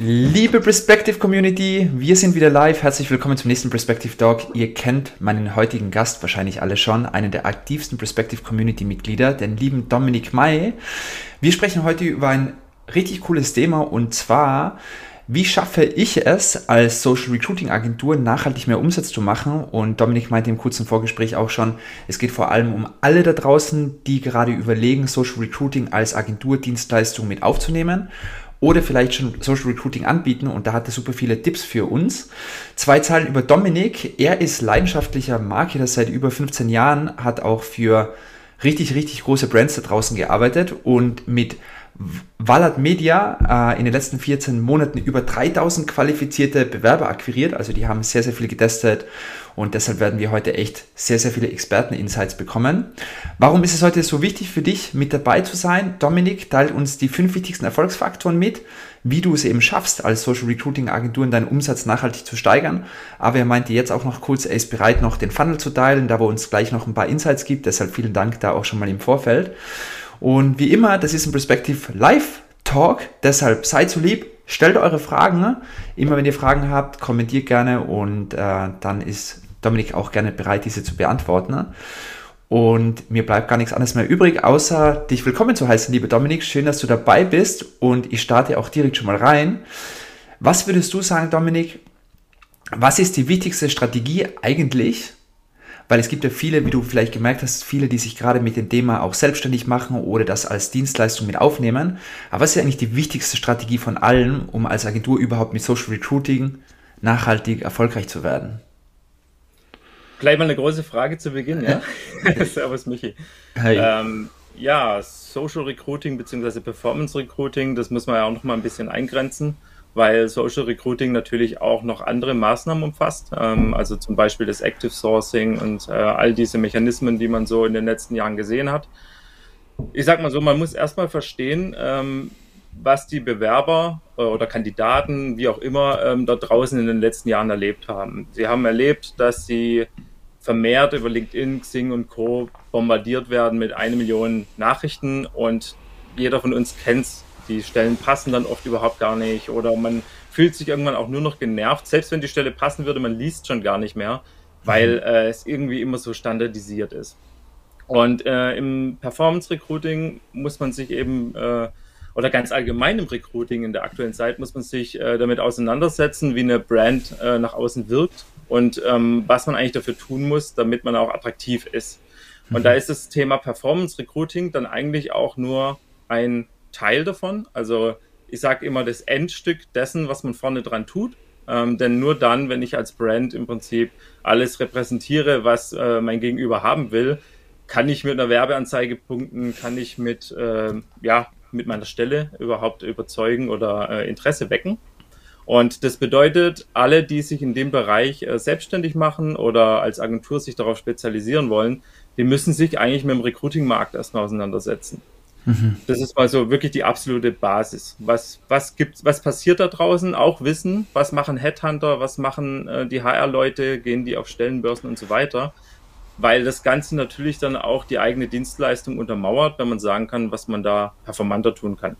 Liebe Perspective Community, wir sind wieder live. Herzlich willkommen zum nächsten Perspective Talk. Ihr kennt meinen heutigen Gast wahrscheinlich alle schon, einen der aktivsten Perspective Community Mitglieder, den lieben Dominik May. Wir sprechen heute über ein richtig cooles Thema und zwar, wie schaffe ich es, als Social Recruiting Agentur nachhaltig mehr Umsatz zu machen? Und Dominik meinte im kurzen Vorgespräch auch schon, es geht vor allem um alle da draußen, die gerade überlegen, Social Recruiting als Agenturdienstleistung mit aufzunehmen oder vielleicht schon Social Recruiting anbieten und da hat er super viele Tipps für uns. Zwei Zahlen über Dominik. Er ist leidenschaftlicher Marketer seit über 15 Jahren, hat auch für richtig, richtig große Brands da draußen gearbeitet und mit Wallat Media äh, in den letzten 14 Monaten über 3000 qualifizierte Bewerber akquiriert. Also die haben sehr, sehr viel getestet und deshalb werden wir heute echt sehr, sehr viele Experten-Insights bekommen. Warum ist es heute so wichtig für dich, mit dabei zu sein? Dominik teilt uns die fünf wichtigsten Erfolgsfaktoren mit, wie du es eben schaffst, als Social Recruiting Agentur deinen Umsatz nachhaltig zu steigern. Aber er meinte jetzt auch noch kurz, er ist bereit, noch den Funnel zu teilen, da wo uns gleich noch ein paar Insights gibt. Deshalb vielen Dank da auch schon mal im Vorfeld. Und wie immer, das ist ein Perspective Live Talk, deshalb seid so lieb, stellt eure Fragen. Immer wenn ihr Fragen habt, kommentiert gerne und äh, dann ist Dominik auch gerne bereit, diese zu beantworten. Und mir bleibt gar nichts anderes mehr übrig, außer dich willkommen zu heißen, liebe Dominik. Schön, dass du dabei bist und ich starte auch direkt schon mal rein. Was würdest du sagen, Dominik? Was ist die wichtigste Strategie eigentlich, weil es gibt ja viele, wie du vielleicht gemerkt hast, viele, die sich gerade mit dem Thema auch selbstständig machen oder das als Dienstleistung mit aufnehmen. Aber was ist eigentlich die wichtigste Strategie von allen, um als Agentur überhaupt mit Social Recruiting nachhaltig erfolgreich zu werden? Gleich mal eine große Frage zu Beginn, ja? Servus, Michi. Hi. Ähm, ja, Social Recruiting bzw. Performance Recruiting, das muss man ja auch noch mal ein bisschen eingrenzen weil Social Recruiting natürlich auch noch andere Maßnahmen umfasst, ähm, also zum Beispiel das Active Sourcing und äh, all diese Mechanismen, die man so in den letzten Jahren gesehen hat. Ich sag mal so, man muss erstmal verstehen, ähm, was die Bewerber äh, oder Kandidaten, wie auch immer, ähm, dort draußen in den letzten Jahren erlebt haben. Sie haben erlebt, dass sie vermehrt über LinkedIn, Xing und Co. bombardiert werden mit eine Million Nachrichten und jeder von uns kennt es die Stellen passen dann oft überhaupt gar nicht oder man fühlt sich irgendwann auch nur noch genervt. Selbst wenn die Stelle passen würde, man liest schon gar nicht mehr, weil mhm. äh, es irgendwie immer so standardisiert ist. Und äh, im Performance Recruiting muss man sich eben, äh, oder ganz allgemein im Recruiting in der aktuellen Zeit, muss man sich äh, damit auseinandersetzen, wie eine Brand äh, nach außen wirkt und ähm, was man eigentlich dafür tun muss, damit man auch attraktiv ist. Und mhm. da ist das Thema Performance Recruiting dann eigentlich auch nur ein Teil davon. Also ich sage immer das Endstück dessen, was man vorne dran tut. Ähm, denn nur dann, wenn ich als Brand im Prinzip alles repräsentiere, was äh, mein Gegenüber haben will, kann ich mit einer Werbeanzeige punkten, kann ich mit, äh, ja, mit meiner Stelle überhaupt überzeugen oder äh, Interesse wecken. Und das bedeutet, alle, die sich in dem Bereich äh, selbstständig machen oder als Agentur sich darauf spezialisieren wollen, die müssen sich eigentlich mit dem Recruiting-Markt erstmal auseinandersetzen. Mhm. Das ist mal so wirklich die absolute Basis. Was, was gibt's, was passiert da draußen? Auch wissen, was machen Headhunter, was machen äh, die HR-Leute, gehen die auf Stellenbörsen und so weiter. Weil das Ganze natürlich dann auch die eigene Dienstleistung untermauert, wenn man sagen kann, was man da performanter tun kann.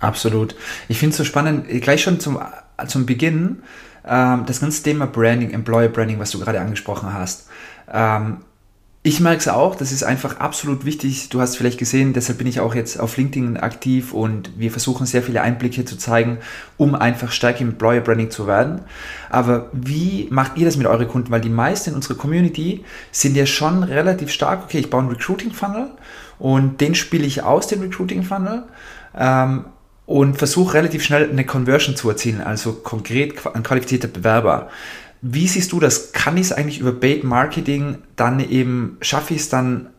Absolut. Ich finde es so spannend, gleich schon zum, zum Beginn, ähm, das ganze Thema Branding, Employer Branding, was du gerade angesprochen hast. Ähm, ich merke es auch, das ist einfach absolut wichtig. Du hast vielleicht gesehen, deshalb bin ich auch jetzt auf LinkedIn aktiv und wir versuchen sehr viele Einblicke zu zeigen, um einfach stärker im Employer Branding zu werden. Aber wie macht ihr das mit euren Kunden? Weil die meisten in unserer Community sind ja schon relativ stark, okay, ich baue einen Recruiting Funnel und den spiele ich aus, den Recruiting Funnel. Ähm, und versuche relativ schnell eine Conversion zu erzielen, also konkret ein qualifizierter Bewerber. Wie siehst du das? Kann ich es eigentlich über Bait Marketing dann eben, schaffe ich es dann,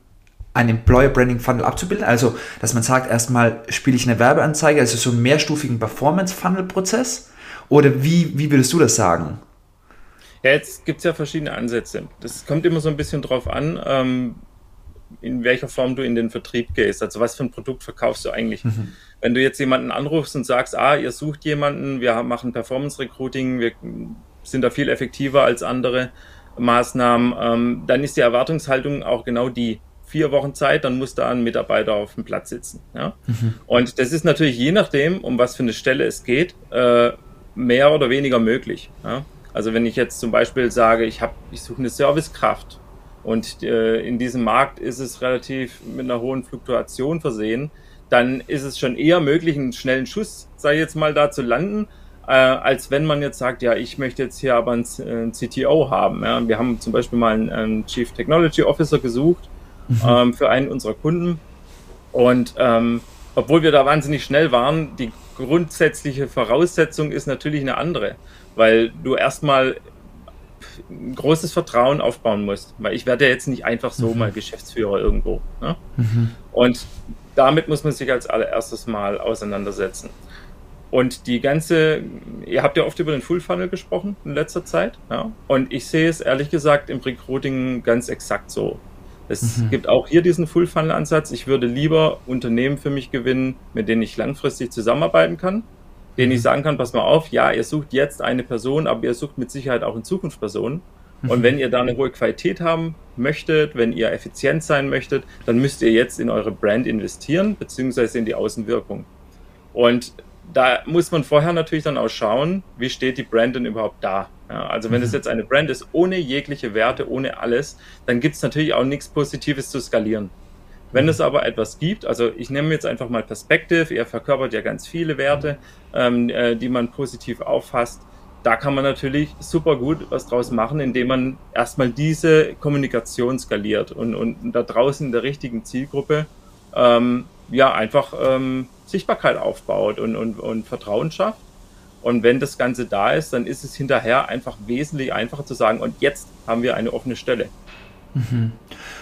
ein Employer Branding Funnel abzubilden? Also, dass man sagt, erstmal spiele ich eine Werbeanzeige, also so einen mehrstufigen Performance Funnel Prozess? Oder wie, wie würdest du das sagen? Ja, jetzt gibt es ja verschiedene Ansätze. Das kommt immer so ein bisschen drauf an, ähm, in welcher Form du in den Vertrieb gehst. Also was für ein Produkt verkaufst du eigentlich? Mhm. Wenn du jetzt jemanden anrufst und sagst, ah, ihr sucht jemanden, wir machen Performance Recruiting, wir sind da viel effektiver als andere Maßnahmen, ähm, dann ist die Erwartungshaltung auch genau die. vier Wochen Zeit, dann muss da ein Mitarbeiter auf dem Platz sitzen. Ja? Mhm. Und das ist natürlich je nachdem, um was für eine Stelle es geht, äh, mehr oder weniger möglich. Ja? Also wenn ich jetzt zum Beispiel sage, ich, ich suche eine Servicekraft und äh, in diesem Markt ist es relativ mit einer hohen Fluktuation versehen, dann ist es schon eher möglich, einen schnellen Schuss, sei jetzt mal, da zu landen, äh, als wenn man jetzt sagt, ja, ich möchte jetzt hier aber einen, einen CTO haben. Ja. Wir haben zum Beispiel mal einen, einen Chief Technology Officer gesucht mhm. ähm, für einen unserer Kunden. Und ähm, obwohl wir da wahnsinnig schnell waren, die grundsätzliche Voraussetzung ist natürlich eine andere, weil du erstmal ein großes Vertrauen aufbauen musst, weil ich werde ja jetzt nicht einfach so mhm. mal Geschäftsführer irgendwo. Ne? Mhm. Und damit muss man sich als allererstes mal auseinandersetzen. Und die ganze, ihr habt ja oft über den Full Funnel gesprochen in letzter Zeit, ja. Und ich sehe es ehrlich gesagt im Recruiting ganz exakt so. Es mhm. gibt auch hier diesen Full Funnel Ansatz. Ich würde lieber Unternehmen für mich gewinnen, mit denen ich langfristig zusammenarbeiten kann, denen ich sagen kann, pass mal auf, ja, ihr sucht jetzt eine Person, aber ihr sucht mit Sicherheit auch in Zukunft Personen. Und mhm. wenn ihr da eine hohe Qualität haben möchtet, wenn ihr effizient sein möchtet, dann müsst ihr jetzt in eure Brand investieren, beziehungsweise in die Außenwirkung. Und da muss man vorher natürlich dann auch schauen, wie steht die Brand denn überhaupt da. Ja, also wenn es mhm. jetzt eine Brand ist ohne jegliche Werte, ohne alles, dann gibt es natürlich auch nichts Positives zu skalieren. Wenn es aber etwas gibt, also ich nehme jetzt einfach mal Perspective, er verkörpert ja ganz viele Werte, ähm, äh, die man positiv auffasst. Da kann man natürlich super gut was draus machen, indem man erstmal diese Kommunikation skaliert und, und da draußen in der richtigen Zielgruppe ähm, ja einfach ähm, Sichtbarkeit aufbaut und, und, und Vertrauen schafft. Und wenn das Ganze da ist, dann ist es hinterher einfach wesentlich einfacher zu sagen, und jetzt haben wir eine offene Stelle. Mhm.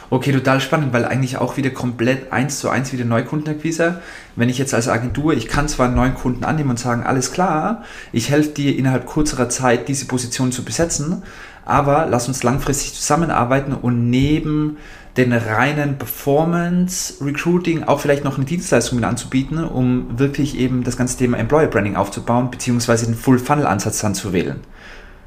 Okay, total spannend, weil eigentlich auch wieder komplett eins zu eins wieder Neukundenakquise. Wenn ich jetzt als Agentur, ich kann zwar einen neuen Kunden annehmen und sagen, alles klar, ich helfe dir innerhalb kürzerer Zeit diese Position zu besetzen, aber lass uns langfristig zusammenarbeiten und neben den reinen Performance Recruiting auch vielleicht noch eine Dienstleistung mit anzubieten, um wirklich eben das ganze Thema Employer Branding aufzubauen, beziehungsweise den Full Funnel Ansatz dann zu wählen.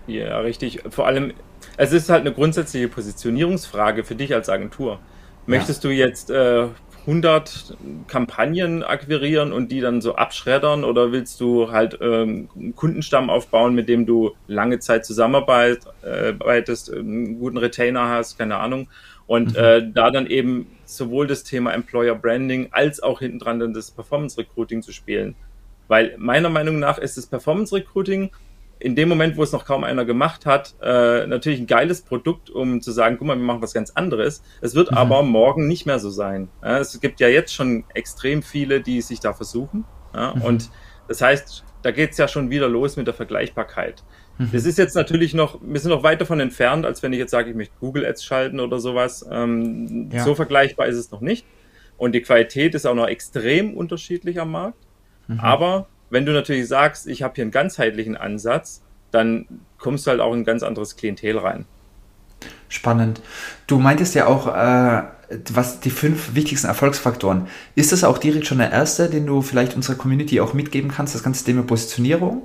Ja, richtig. Vor allem, es ist halt eine grundsätzliche Positionierungsfrage für dich als Agentur. Möchtest ja. du jetzt äh, 100 Kampagnen akquirieren und die dann so abschreddern oder willst du halt ähm, einen Kundenstamm aufbauen, mit dem du lange Zeit zusammenarbeitest, äh, einen guten Retainer hast, keine Ahnung, und mhm. äh, da dann eben sowohl das Thema Employer Branding als auch hinten dran dann das Performance Recruiting zu spielen. Weil meiner Meinung nach ist das Performance Recruiting in dem Moment, wo es noch kaum einer gemacht hat, äh, natürlich ein geiles Produkt, um zu sagen, guck mal, wir machen was ganz anderes. Es wird mhm. aber morgen nicht mehr so sein. Ja, es gibt ja jetzt schon extrem viele, die sich da versuchen. Ja, mhm. Und das heißt, da geht's ja schon wieder los mit der Vergleichbarkeit. Mhm. Das ist jetzt natürlich noch, wir sind noch weit davon entfernt, als wenn ich jetzt sage, ich möchte Google Ads schalten oder sowas. Ähm, ja. So vergleichbar ist es noch nicht. Und die Qualität ist auch noch extrem unterschiedlich am Markt. Mhm. Aber wenn du natürlich sagst, ich habe hier einen ganzheitlichen Ansatz, dann kommst du halt auch in ein ganz anderes Klientel rein. Spannend. Du meintest ja auch, äh, was die fünf wichtigsten Erfolgsfaktoren. Ist das auch direkt schon der erste, den du vielleicht unserer Community auch mitgeben kannst, das ganze Thema Positionierung?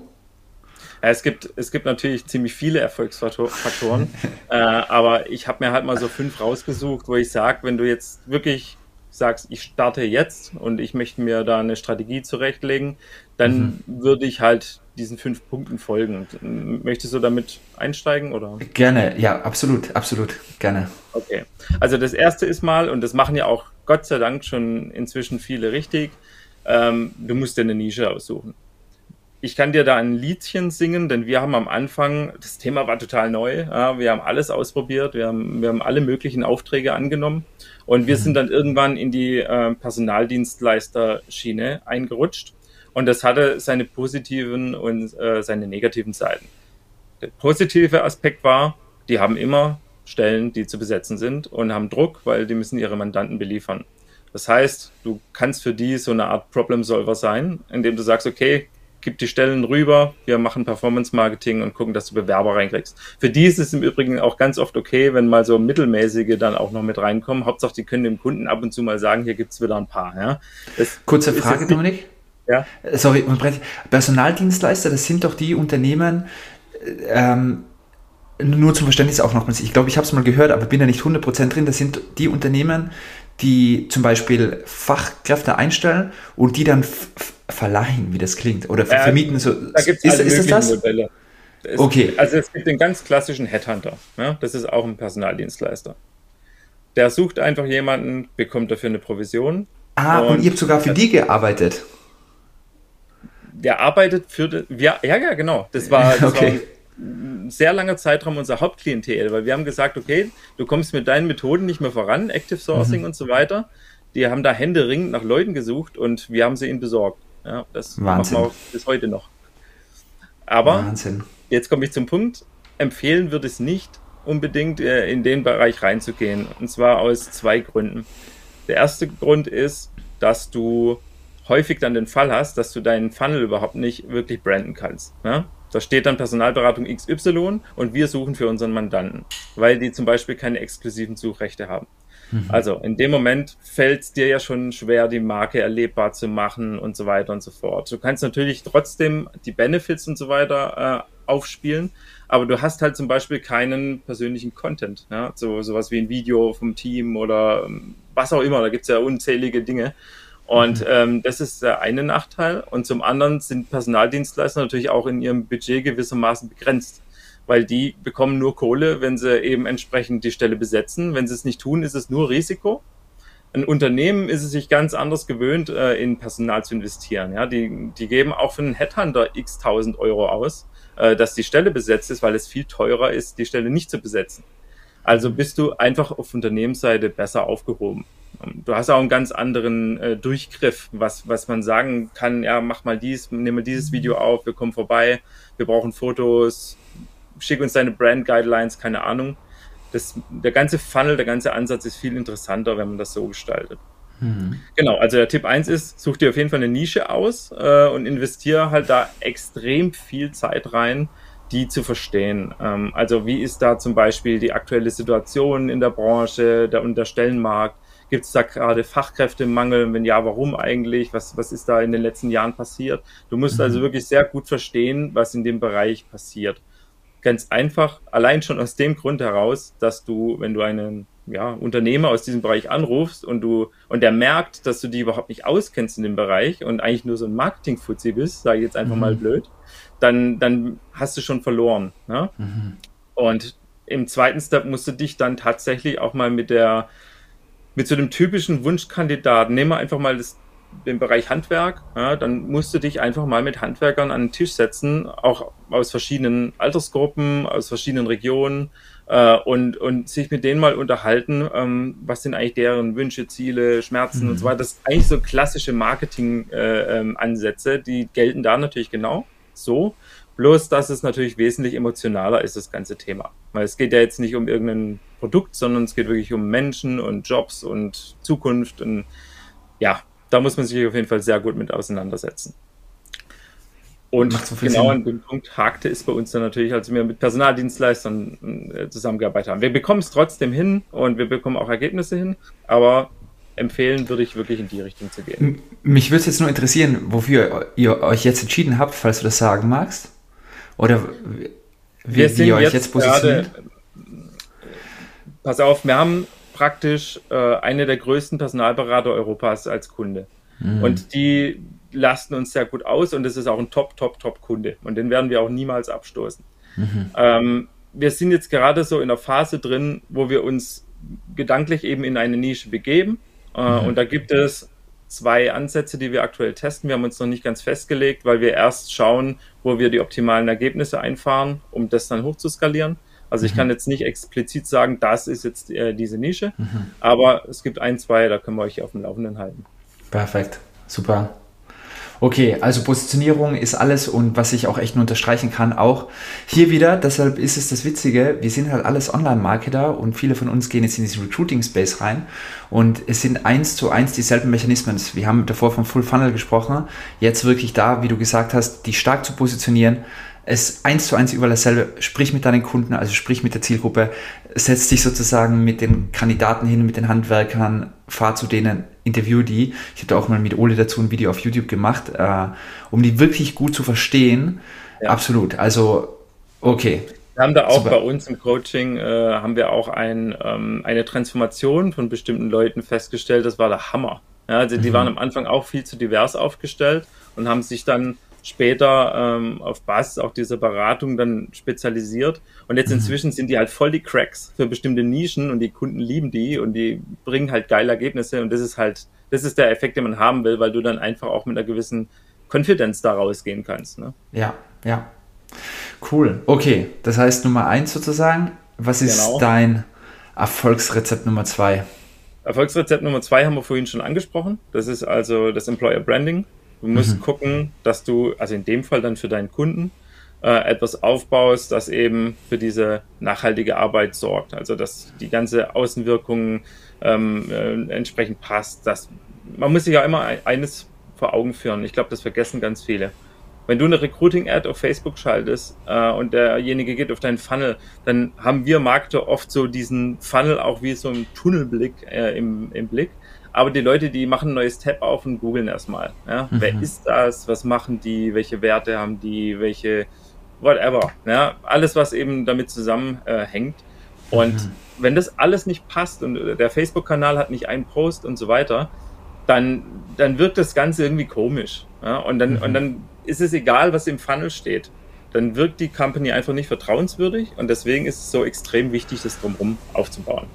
es gibt, es gibt natürlich ziemlich viele Erfolgsfaktoren, äh, aber ich habe mir halt mal so fünf rausgesucht, wo ich sage, wenn du jetzt wirklich sagst, ich starte jetzt und ich möchte mir da eine Strategie zurechtlegen, dann mhm. würde ich halt diesen fünf Punkten folgen. Möchtest du damit einsteigen oder? Gerne, ja, absolut, absolut, gerne. Okay. Also das erste ist mal, und das machen ja auch Gott sei Dank schon inzwischen viele richtig, ähm, du musst dir eine Nische aussuchen ich kann dir da ein Liedchen singen, denn wir haben am Anfang, das Thema war total neu, ja, wir haben alles ausprobiert, wir haben, wir haben alle möglichen Aufträge angenommen und wir mhm. sind dann irgendwann in die äh, Personaldienstleister-Schiene eingerutscht und das hatte seine positiven und äh, seine negativen Seiten. Der positive Aspekt war, die haben immer Stellen, die zu besetzen sind und haben Druck, weil die müssen ihre Mandanten beliefern. Das heißt, du kannst für die so eine Art Problem Solver sein, indem du sagst, okay, gib die Stellen rüber, wir machen Performance Marketing und gucken, dass du Bewerber reinkriegst. Für die ist es im Übrigen auch ganz oft okay, wenn mal so mittelmäßige dann auch noch mit reinkommen. Hauptsache, die können dem Kunden ab und zu mal sagen, hier gibt es wieder ein paar. Ja. Das Kurze Frage, Dominik. Ja. Sorry, Personaldienstleister, das sind doch die Unternehmen, ähm, nur zum Verständnis auch nochmals, ich glaube, ich habe es mal gehört, aber bin da nicht 100% drin, das sind die Unternehmen, die zum Beispiel Fachkräfte einstellen und die dann verleihen, wie das klingt, oder äh, vermieten. So, da gibt es ist, ist das? Modelle. Es, okay. Also es gibt den ganz klassischen Headhunter. Ja? Das ist auch ein Personaldienstleister. Der sucht einfach jemanden, bekommt dafür eine Provision. Ah, und, und ihr habt sogar für die gearbeitet. Der arbeitet für, ja, ja, genau. Das war, das okay. war ein sehr langer Zeitraum unser Hauptklientel, weil wir haben gesagt, okay, du kommst mit deinen Methoden nicht mehr voran, Active Sourcing mhm. und so weiter. Die haben da händeringend nach Leuten gesucht und wir haben sie ihnen besorgt. Ja, das Wahnsinn. machen wir auch bis heute noch. Aber Wahnsinn. jetzt komme ich zum Punkt. Empfehlen würde es nicht, unbedingt äh, in den Bereich reinzugehen. Und zwar aus zwei Gründen. Der erste Grund ist, dass du häufig dann den Fall hast, dass du deinen Funnel überhaupt nicht wirklich branden kannst. Ja? Da steht dann Personalberatung XY und wir suchen für unseren Mandanten, weil die zum Beispiel keine exklusiven Suchrechte haben. Mhm. Also in dem Moment fällt es dir ja schon schwer, die Marke erlebbar zu machen und so weiter und so fort. Du kannst natürlich trotzdem die Benefits und so weiter äh, aufspielen, aber du hast halt zum Beispiel keinen persönlichen Content. Ja? So sowas wie ein Video vom Team oder ähm, was auch immer, da gibt es ja unzählige Dinge. Und mhm. ähm, das ist der eine Nachteil. Und zum anderen sind Personaldienstleister natürlich auch in ihrem Budget gewissermaßen begrenzt weil die bekommen nur Kohle, wenn sie eben entsprechend die Stelle besetzen. Wenn sie es nicht tun, ist es nur Risiko. Ein Unternehmen ist es sich ganz anders gewöhnt, äh, in Personal zu investieren. Ja, die, die geben auch für einen Headhunter x tausend Euro aus, äh, dass die Stelle besetzt ist, weil es viel teurer ist, die Stelle nicht zu besetzen. Also bist du einfach auf Unternehmensseite besser aufgehoben. Du hast auch einen ganz anderen äh, Durchgriff, was, was man sagen kann, ja, mach mal dies, mal dieses Video auf, wir kommen vorbei, wir brauchen Fotos, schick uns deine Brand Guidelines, keine Ahnung. Das, der ganze Funnel, der ganze Ansatz ist viel interessanter, wenn man das so gestaltet. Mhm. Genau, also der Tipp 1 ist, such dir auf jeden Fall eine Nische aus äh, und investiere halt da extrem viel Zeit rein, die zu verstehen. Ähm, also wie ist da zum Beispiel die aktuelle Situation in der Branche der, und der Stellenmarkt? Gibt es da gerade Fachkräftemangel? Wenn ja, warum eigentlich? Was, was ist da in den letzten Jahren passiert? Du musst mhm. also wirklich sehr gut verstehen, was in dem Bereich passiert. Ganz einfach, allein schon aus dem Grund heraus, dass du, wenn du einen ja, Unternehmer aus diesem Bereich anrufst und du und der merkt, dass du die überhaupt nicht auskennst in dem Bereich und eigentlich nur so ein Marketing-Fuzzi bist, sage ich jetzt einfach mhm. mal blöd, dann, dann hast du schon verloren. Ne? Mhm. Und im zweiten Step musst du dich dann tatsächlich auch mal mit der mit so einem typischen Wunschkandidaten, nehmen wir einfach mal das den Bereich Handwerk, ja, dann musst du dich einfach mal mit Handwerkern an den Tisch setzen, auch aus verschiedenen Altersgruppen, aus verschiedenen Regionen äh, und, und sich mit denen mal unterhalten, ähm, was sind eigentlich deren Wünsche, Ziele, Schmerzen mhm. und so weiter. Das ist eigentlich so klassische Marketing-Ansätze, äh, ähm, die gelten da natürlich genau so. Bloß, dass es natürlich wesentlich emotionaler ist, das ganze Thema. Weil es geht ja jetzt nicht um irgendein Produkt, sondern es geht wirklich um Menschen und Jobs und Zukunft und ja, da muss man sich auf jeden Fall sehr gut mit auseinandersetzen. Und so genau Sinn. an dem Punkt hakte es bei uns dann natürlich, als wir mit Personaldienstleistern äh, zusammengearbeitet haben. Wir bekommen es trotzdem hin und wir bekommen auch Ergebnisse hin, aber empfehlen würde ich wirklich in die Richtung zu gehen. Mich würde es jetzt nur interessieren, wofür ihr euch jetzt entschieden habt, falls du das sagen magst. Oder wie, wie ihr euch jetzt, jetzt positioniert. Gerade, pass auf, wir haben praktisch äh, eine der größten Personalberater Europas als Kunde. Mhm. Und die lasten uns sehr gut aus und das ist auch ein Top, Top, Top-Kunde. Und den werden wir auch niemals abstoßen. Mhm. Ähm, wir sind jetzt gerade so in der Phase drin, wo wir uns gedanklich eben in eine Nische begeben. Äh, mhm. Und da gibt es zwei Ansätze, die wir aktuell testen. Wir haben uns noch nicht ganz festgelegt, weil wir erst schauen, wo wir die optimalen Ergebnisse einfahren, um das dann hochzuskalieren. Also ich mhm. kann jetzt nicht explizit sagen, das ist jetzt äh, diese Nische, mhm. aber es gibt ein, zwei, da können wir euch auf dem Laufenden halten. Perfekt, super. Okay, also Positionierung ist alles und was ich auch echt nur unterstreichen kann, auch hier wieder, deshalb ist es das Witzige, wir sind halt alles Online-Marketer und viele von uns gehen jetzt in diesen Recruiting-Space rein und es sind eins zu eins dieselben Mechanismen. Wir haben davor vom Full Funnel gesprochen, jetzt wirklich da, wie du gesagt hast, die stark zu positionieren, es eins zu eins überall dasselbe. Sprich mit deinen Kunden, also sprich mit der Zielgruppe, setz dich sozusagen mit den Kandidaten hin, mit den Handwerkern, fahr zu denen, interview die. Ich habe da auch mal mit Ole dazu ein Video auf YouTube gemacht, äh, um die wirklich gut zu verstehen. Ja. Absolut. Also, okay. Wir haben da auch Super. bei uns im Coaching, äh, haben wir auch ein, ähm, eine Transformation von bestimmten Leuten festgestellt. Das war der Hammer. Ja, also die mhm. waren am Anfang auch viel zu divers aufgestellt und haben sich dann später ähm, auf Basis auch dieser Beratung dann spezialisiert. Und jetzt mhm. inzwischen sind die halt voll die Cracks für bestimmte Nischen und die Kunden lieben die und die bringen halt geile Ergebnisse. Und das ist halt, das ist der Effekt, den man haben will, weil du dann einfach auch mit einer gewissen Konfidenz da rausgehen kannst. Ne? Ja, ja. Cool. Okay, das heißt Nummer eins sozusagen. Was ist genau. dein Erfolgsrezept Nummer zwei? Erfolgsrezept Nummer zwei haben wir vorhin schon angesprochen. Das ist also das Employer Branding. Du musst mhm. gucken, dass du, also in dem Fall dann für deinen Kunden, äh, etwas aufbaust, das eben für diese nachhaltige Arbeit sorgt. Also dass die ganze Außenwirkung ähm, äh, entsprechend passt. Dass, man muss sich ja immer eines vor Augen führen. Ich glaube, das vergessen ganz viele. Wenn du eine Recruiting-Ad auf Facebook schaltest äh, und derjenige geht auf deinen Funnel, dann haben wir Marketer oft so diesen Funnel auch wie so ein Tunnelblick äh, im, im Blick. Aber die Leute, die machen ein neues Tab auf und googeln erstmal. Ja? Mhm. Wer ist das? Was machen die? Welche Werte haben die? Welche, whatever. Ja? Alles, was eben damit zusammenhängt. Äh, und mhm. wenn das alles nicht passt und der Facebook-Kanal hat nicht einen Post und so weiter, dann, dann wirkt das Ganze irgendwie komisch. Ja? Und, dann, mhm. und dann ist es egal, was im Funnel steht. Dann wirkt die Company einfach nicht vertrauenswürdig und deswegen ist es so extrem wichtig, das drumherum aufzubauen.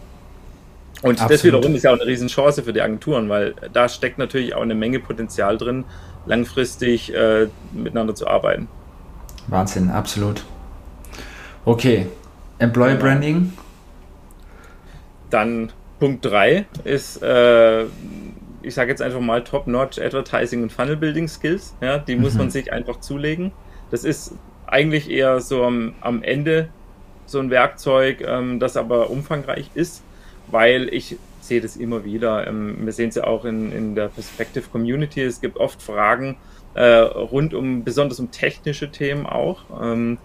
Und Absolut. das wiederum ist ja auch eine Riesenchance für die Agenturen, weil da steckt natürlich auch eine Menge Potenzial drin, langfristig äh, miteinander zu arbeiten. Wahnsinn, absolut. Okay, Employer genau. Branding. Dann Punkt 3 ist äh, ich sage jetzt einfach mal Top-Notch Advertising und Funnel Building Skills. Ja, die mhm. muss man mhm. sich einfach zulegen. Das ist eigentlich eher so am, am Ende so ein Werkzeug, ähm, das aber umfangreich ist, weil ich sehe das immer wieder. Ähm, wir sehen es ja auch in, in der Perspective Community. Es gibt oft Fragen äh, rund um, besonders um technische Themen auch, ähm,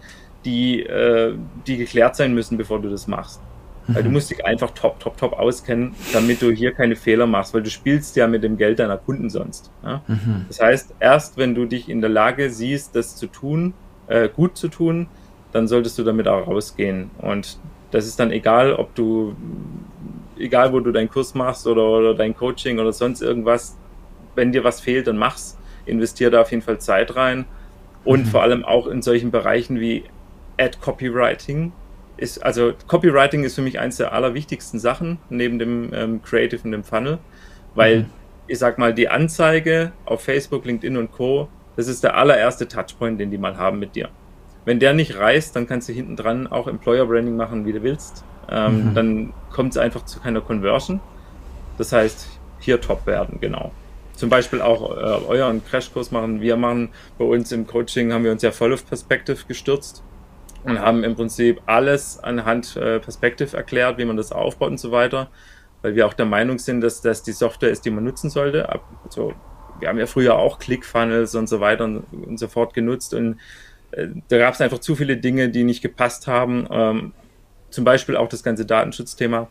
die, äh, die geklärt sein müssen, bevor du das machst. Weil du mhm. musst dich einfach top, top, top auskennen, damit du hier keine Fehler machst, weil du spielst ja mit dem Geld deiner Kunden sonst. Ja? Mhm. Das heißt, erst wenn du dich in der Lage siehst, das zu tun, äh, gut zu tun, dann solltest du damit auch rausgehen. Und das ist dann egal, ob du, egal wo du deinen Kurs machst oder, oder dein Coaching oder sonst irgendwas, wenn dir was fehlt, dann mach's. Investier da auf jeden Fall Zeit rein. Und mhm. vor allem auch in solchen Bereichen wie Ad Copywriting, ist, also Copywriting ist für mich eines der allerwichtigsten Sachen neben dem ähm, Creative und dem Funnel, weil mhm. ich sag mal, die Anzeige auf Facebook, LinkedIn und Co., das ist der allererste Touchpoint, den die mal haben mit dir. Wenn der nicht reißt, dann kannst du hinten dran auch Employer Branding machen, wie du willst. Ähm, mhm. Dann kommt es einfach zu keiner Conversion. Das heißt, hier top werden, genau. Zum Beispiel auch äh, euren Crashkurs machen. Wir machen bei uns im Coaching, haben wir uns ja voll auf Perspective gestürzt und haben im Prinzip alles anhand äh, Perspective erklärt, wie man das aufbaut und so weiter, weil wir auch der Meinung sind, dass das die Software ist, die man nutzen sollte. Also, wir haben ja früher auch ClickFunnels und so weiter und, und so fort genutzt und äh, da gab es einfach zu viele Dinge, die nicht gepasst haben. Ähm, zum Beispiel auch das ganze Datenschutzthema.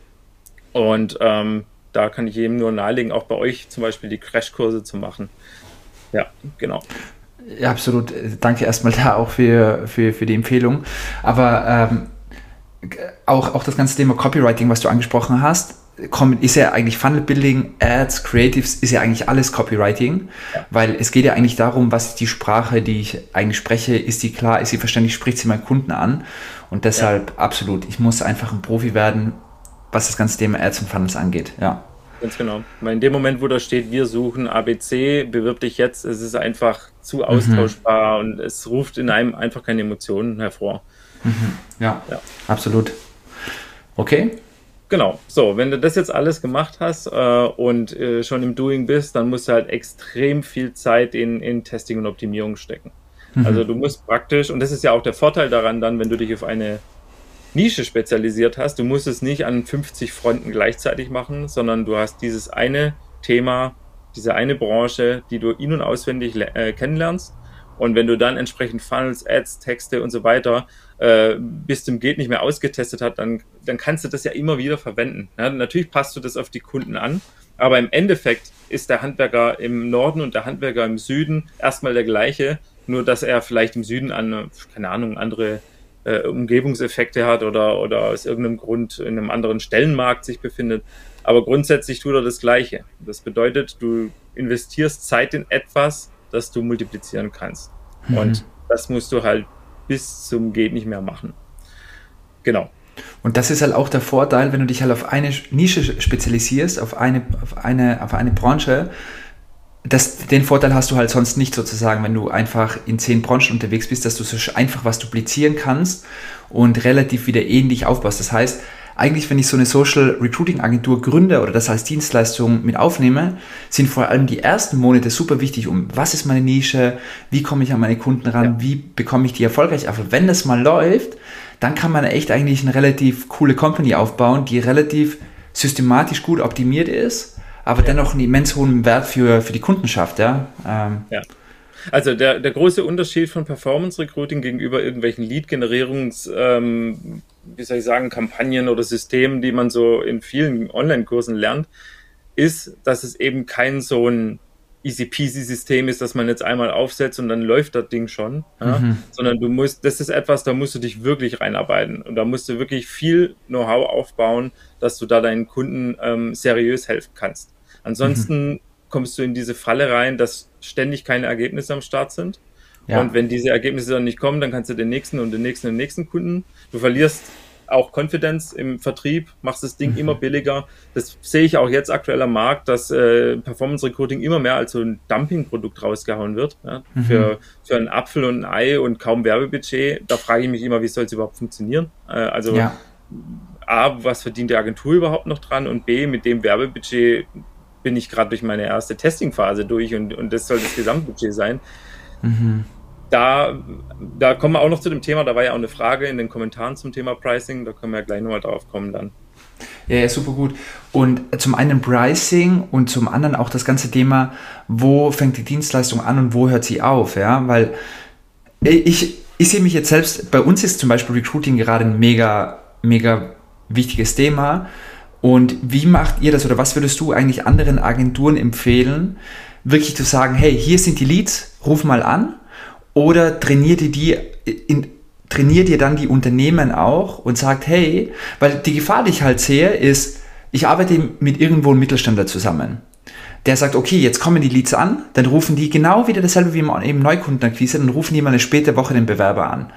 Und ähm, da kann ich jedem nur nahelegen, auch bei euch zum Beispiel die Crashkurse zu machen. Ja, genau. Ja, absolut. Danke erstmal da auch für, für, für die Empfehlung. Aber ähm, auch, auch das ganze Thema Copywriting, was du angesprochen hast, ist ja eigentlich Funnel Building, Ads, Creatives, ist ja eigentlich alles Copywriting, ja. weil es geht ja eigentlich darum, was ist die Sprache, die ich eigentlich spreche, ist die klar, ist sie verständlich, spricht sie meinen Kunden an und deshalb ja. absolut, ich muss einfach ein Profi werden, was das ganze Thema Ads und Funnels angeht, ja. Ganz genau. Weil in dem Moment, wo da steht, wir suchen ABC, bewirb dich jetzt, es ist einfach zu mhm. austauschbar mhm. und es ruft in einem einfach keine Emotionen hervor. Mhm. Ja, ja, absolut. Okay. Genau. So, wenn du das jetzt alles gemacht hast äh, und äh, schon im Doing bist, dann musst du halt extrem viel Zeit in, in Testing und Optimierung stecken. Mhm. Also du musst praktisch, und das ist ja auch der Vorteil daran dann, wenn du dich auf eine Nische spezialisiert hast. Du musst es nicht an 50 Fronten gleichzeitig machen, sondern du hast dieses eine Thema, diese eine Branche, die du in- und auswendig äh, kennenlernst. Und wenn du dann entsprechend Funnels, Ads, Texte und so weiter äh, bis zum Geht nicht mehr ausgetestet hast, dann, dann kannst du das ja immer wieder verwenden. Ja, natürlich passt du das auf die Kunden an, aber im Endeffekt ist der Handwerker im Norden und der Handwerker im Süden erstmal der gleiche, nur dass er vielleicht im Süden an, keine Ahnung, andere äh, Umgebungseffekte hat oder, oder aus irgendeinem Grund in einem anderen Stellenmarkt sich befindet. Aber grundsätzlich tut er das Gleiche. Das bedeutet, du investierst Zeit in etwas, das du multiplizieren kannst. Mhm. Und das musst du halt bis zum Geht nicht mehr machen. Genau. Und das ist halt auch der Vorteil, wenn du dich halt auf eine Nische spezialisierst, auf eine, auf eine, auf eine Branche. Das, den Vorteil hast du halt sonst nicht sozusagen, wenn du einfach in zehn Branchen unterwegs bist, dass du so einfach was duplizieren kannst und relativ wieder ähnlich aufbaust. Das heißt, eigentlich, wenn ich so eine Social Recruiting Agentur gründe oder das als Dienstleistung mit aufnehme, sind vor allem die ersten Monate super wichtig, um was ist meine Nische, wie komme ich an meine Kunden ran, ja. wie bekomme ich die erfolgreich. Aber wenn das mal läuft, dann kann man echt eigentlich eine relativ coole Company aufbauen, die relativ systematisch gut optimiert ist, aber ja. dennoch einen immens hohen Wert für, für die Kunden schafft. Ja. Ähm, ja. Also der, der große Unterschied von Performance Recruiting gegenüber irgendwelchen Lead-Generierungs, ähm, wie soll ich sagen, Kampagnen oder Systemen, die man so in vielen Online-Kursen lernt, ist, dass es eben kein so ein easy peasy System ist, dass man jetzt einmal aufsetzt und dann läuft das Ding schon, ja? mhm. sondern du musst, das ist etwas, da musst du dich wirklich reinarbeiten und da musst du wirklich viel Know-how aufbauen, dass du da deinen Kunden ähm, seriös helfen kannst. Ansonsten mhm. kommst du in diese Falle rein, dass ständig keine Ergebnisse am Start sind. Ja. Und wenn diese Ergebnisse dann nicht kommen, dann kannst du den nächsten und den nächsten und den nächsten Kunden. Du verlierst auch Confidence im Vertrieb, machst das Ding mhm. immer billiger. Das sehe ich auch jetzt aktuell am Markt, dass äh, Performance Recruiting immer mehr als so ein Dumping-Produkt rausgehauen wird. Ja? Mhm. Für, für einen Apfel und ein Ei und kaum Werbebudget. Da frage ich mich immer, wie soll es überhaupt funktionieren? Äh, also ja. A, was verdient die Agentur überhaupt noch dran? Und B, mit dem Werbebudget bin ich gerade durch meine erste Testing-Phase durch und, und das soll das Gesamtbudget sein. Mhm da, da kommen wir auch noch zu dem Thema, da war ja auch eine Frage in den Kommentaren zum Thema Pricing, da können wir ja gleich nochmal drauf kommen dann. Ja, ja, super gut. Und zum einen Pricing und zum anderen auch das ganze Thema, wo fängt die Dienstleistung an und wo hört sie auf, ja, weil ich, ich sehe mich jetzt selbst, bei uns ist zum Beispiel Recruiting gerade ein mega, mega wichtiges Thema. Und wie macht ihr das oder was würdest du eigentlich anderen Agenturen empfehlen, wirklich zu sagen, hey, hier sind die Leads, ruf mal an oder trainiert ihr die in, trainiert ihr dann die Unternehmen auch und sagt, hey, weil die Gefahr, die ich halt sehe, ist, ich arbeite mit irgendwo einem Mittelständler zusammen. Der sagt, okay, jetzt kommen die Leads an, dann rufen die genau wieder dasselbe wie im Neukundenakquise, dann rufen die mal eine späte Woche den Bewerber an.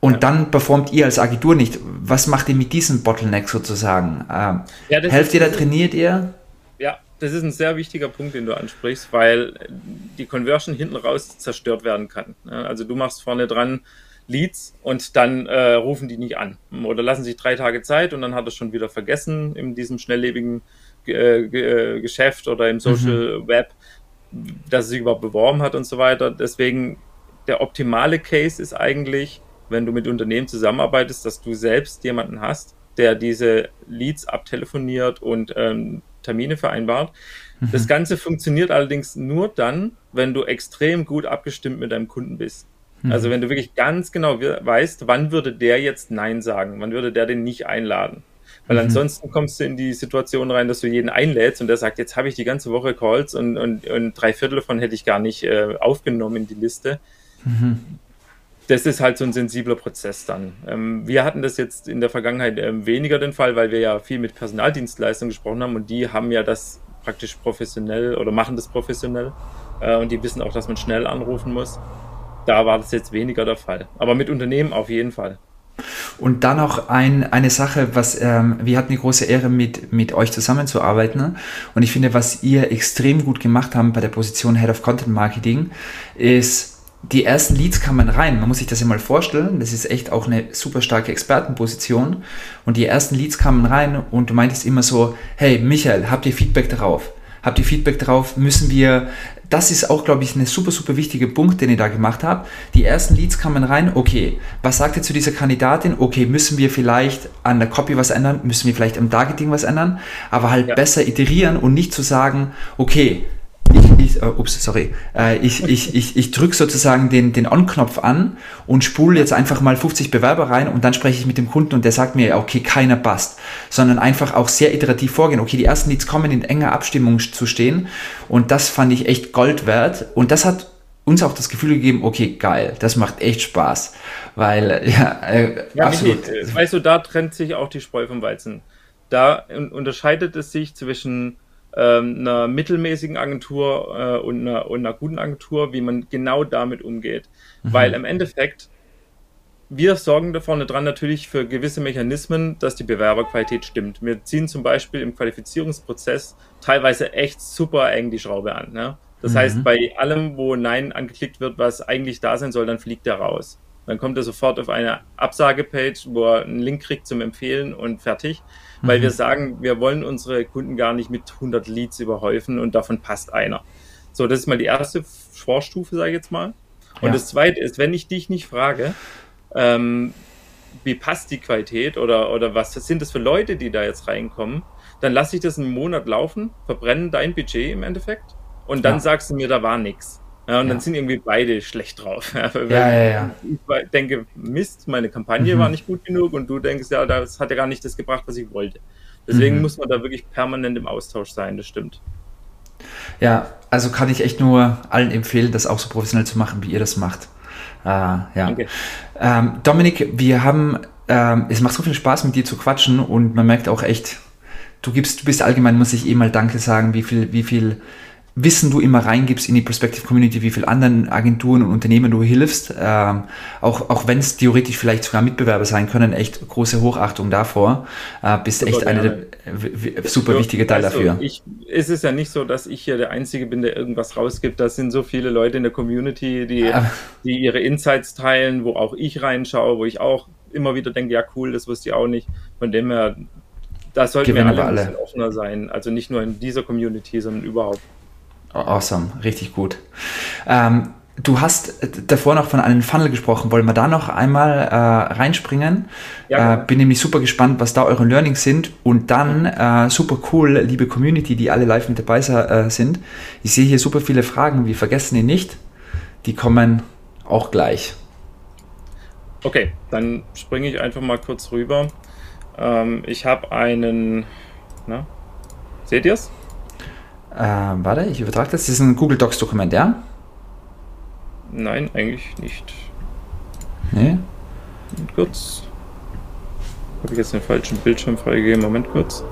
Und ja. dann performt ihr als Agentur nicht. Was macht ihr mit diesem Bottleneck sozusagen? Ähm, ja, helft ihr da, trainiert ihr? Ja, das ist ein sehr wichtiger Punkt, den du ansprichst, weil die Conversion hinten raus zerstört werden kann. Also du machst vorne dran Leads und dann äh, rufen die nicht an oder lassen sich drei Tage Zeit und dann hat er schon wieder vergessen in diesem schnelllebigen äh, äh, Geschäft oder im Social mhm. Web, dass er sich überhaupt beworben hat und so weiter. Deswegen der optimale Case ist eigentlich, wenn du mit Unternehmen zusammenarbeitest, dass du selbst jemanden hast, der diese Leads abtelefoniert und ähm, Termine vereinbart. Mhm. Das Ganze funktioniert allerdings nur dann, wenn du extrem gut abgestimmt mit deinem Kunden bist. Mhm. Also wenn du wirklich ganz genau weißt, wann würde der jetzt Nein sagen, wann würde der den nicht einladen. Weil mhm. ansonsten kommst du in die Situation rein, dass du jeden einlädst und der sagt, jetzt habe ich die ganze Woche Calls und, und, und drei Viertel davon hätte ich gar nicht äh, aufgenommen in die Liste. Das ist halt so ein sensibler Prozess dann. Ähm, wir hatten das jetzt in der Vergangenheit ähm, weniger den Fall, weil wir ja viel mit Personaldienstleistungen gesprochen haben und die haben ja das praktisch professionell oder machen das professionell äh, und die wissen auch, dass man schnell anrufen muss. Da war das jetzt weniger der Fall. Aber mit Unternehmen auf jeden Fall. Und dann noch ein, eine Sache, was ähm, wir hatten die große Ehre, mit, mit euch zusammenzuarbeiten. Und ich finde, was ihr extrem gut gemacht habt bei der Position Head of Content Marketing, ist die ersten Leads kamen rein. Man muss sich das ja mal vorstellen. Das ist echt auch eine super starke Expertenposition. Und die ersten Leads kamen rein und du meintest immer so, hey Michael, habt ihr Feedback darauf? Habt ihr Feedback darauf? Müssen wir, das ist auch, glaube ich, eine super, super wichtige Punkt, den ihr da gemacht habt. Die ersten Leads kamen rein, okay, was sagt ihr zu dieser Kandidatin? Okay, müssen wir vielleicht an der Copy was ändern? Müssen wir vielleicht am Targeting was ändern? Aber halt ja. besser iterieren und nicht zu sagen, okay, ich, äh, ups, sorry, äh, ich, ich, ich, ich drücke sozusagen den, den On-Knopf an und spule jetzt einfach mal 50 Bewerber rein und dann spreche ich mit dem Kunden und der sagt mir, okay, keiner passt, sondern einfach auch sehr iterativ vorgehen. Okay, die ersten Leads kommen in enger Abstimmung zu stehen und das fand ich echt Gold wert und das hat uns auch das Gefühl gegeben, okay, geil, das macht echt Spaß. Weil, ja, äh, ja absolut. Nicht, weißt du, da trennt sich auch die Spreu vom Weizen. Da unterscheidet es sich zwischen ähm, einer mittelmäßigen Agentur äh, und, einer, und, einer, guten Agentur, wie man genau damit umgeht. Mhm. Weil im Endeffekt, wir sorgen da vorne dran natürlich für gewisse Mechanismen, dass die Bewerberqualität stimmt. Wir ziehen zum Beispiel im Qualifizierungsprozess teilweise echt super eng die Schraube an. Ne? Das mhm. heißt, bei allem, wo Nein angeklickt wird, was eigentlich da sein soll, dann fliegt er raus. Dann kommt er sofort auf eine Absagepage, wo er einen Link kriegt zum Empfehlen und fertig. Weil mhm. wir sagen, wir wollen unsere Kunden gar nicht mit 100 Leads überhäufen und davon passt einer. So, das ist mal die erste Vorstufe, sage ich jetzt mal. Und ja. das zweite ist, wenn ich dich nicht frage, ähm, wie passt die Qualität oder, oder was sind das für Leute, die da jetzt reinkommen, dann lasse ich das einen Monat laufen, verbrenne dein Budget im Endeffekt und dann ja. sagst du mir, da war nichts. Ja, und ja. dann sind irgendwie beide schlecht drauf. Ja, ja, ja, Ich denke, Mist, meine Kampagne mhm. war nicht gut genug und du denkst, ja, das hat ja gar nicht das gebracht, was ich wollte. Deswegen mhm. muss man da wirklich permanent im Austausch sein, das stimmt. Ja, also kann ich echt nur allen empfehlen, das auch so professionell zu machen, wie ihr das macht. Äh, ja. Ähm, Dominik, wir haben, ähm, es macht so viel Spaß mit dir zu quatschen und man merkt auch echt, du gibst, du bist allgemein, muss ich eh mal Danke sagen, wie viel, wie viel Wissen du immer reingibst in die Prospective Community, wie viel anderen Agenturen und Unternehmen du hilfst, ähm, auch, auch wenn es theoretisch vielleicht sogar Mitbewerber sein können, echt große Hochachtung davor, äh, bist super echt eine der super so, wichtige Teil also, dafür. Ich, es ist ja nicht so, dass ich hier der Einzige bin, der irgendwas rausgibt. Das sind so viele Leute in der Community, die, die ihre Insights teilen, wo auch ich reinschaue, wo ich auch immer wieder denke, ja cool, das wusste ich auch nicht. Von dem her, da sollten wir alle, alle ein bisschen offener sein. Also nicht nur in dieser Community, sondern überhaupt. Awesome, richtig gut. Ähm, du hast davor noch von einem Funnel gesprochen. Wollen wir da noch einmal äh, reinspringen? Ja, äh, bin nämlich super gespannt, was da eure Learnings sind. Und dann äh, super cool, liebe Community, die alle live mit dabei äh, sind. Ich sehe hier super viele Fragen. Wir vergessen die nicht. Die kommen auch gleich. Okay, dann springe ich einfach mal kurz rüber. Ähm, ich habe einen. Na, seht ihr es? Äh, warte, ich übertrage das. Das ist ein Google Docs-Dokument, ja? Nein, eigentlich nicht. Nee? Moment kurz. Habe ich jetzt den falschen Bildschirm freigegeben? Moment kurz.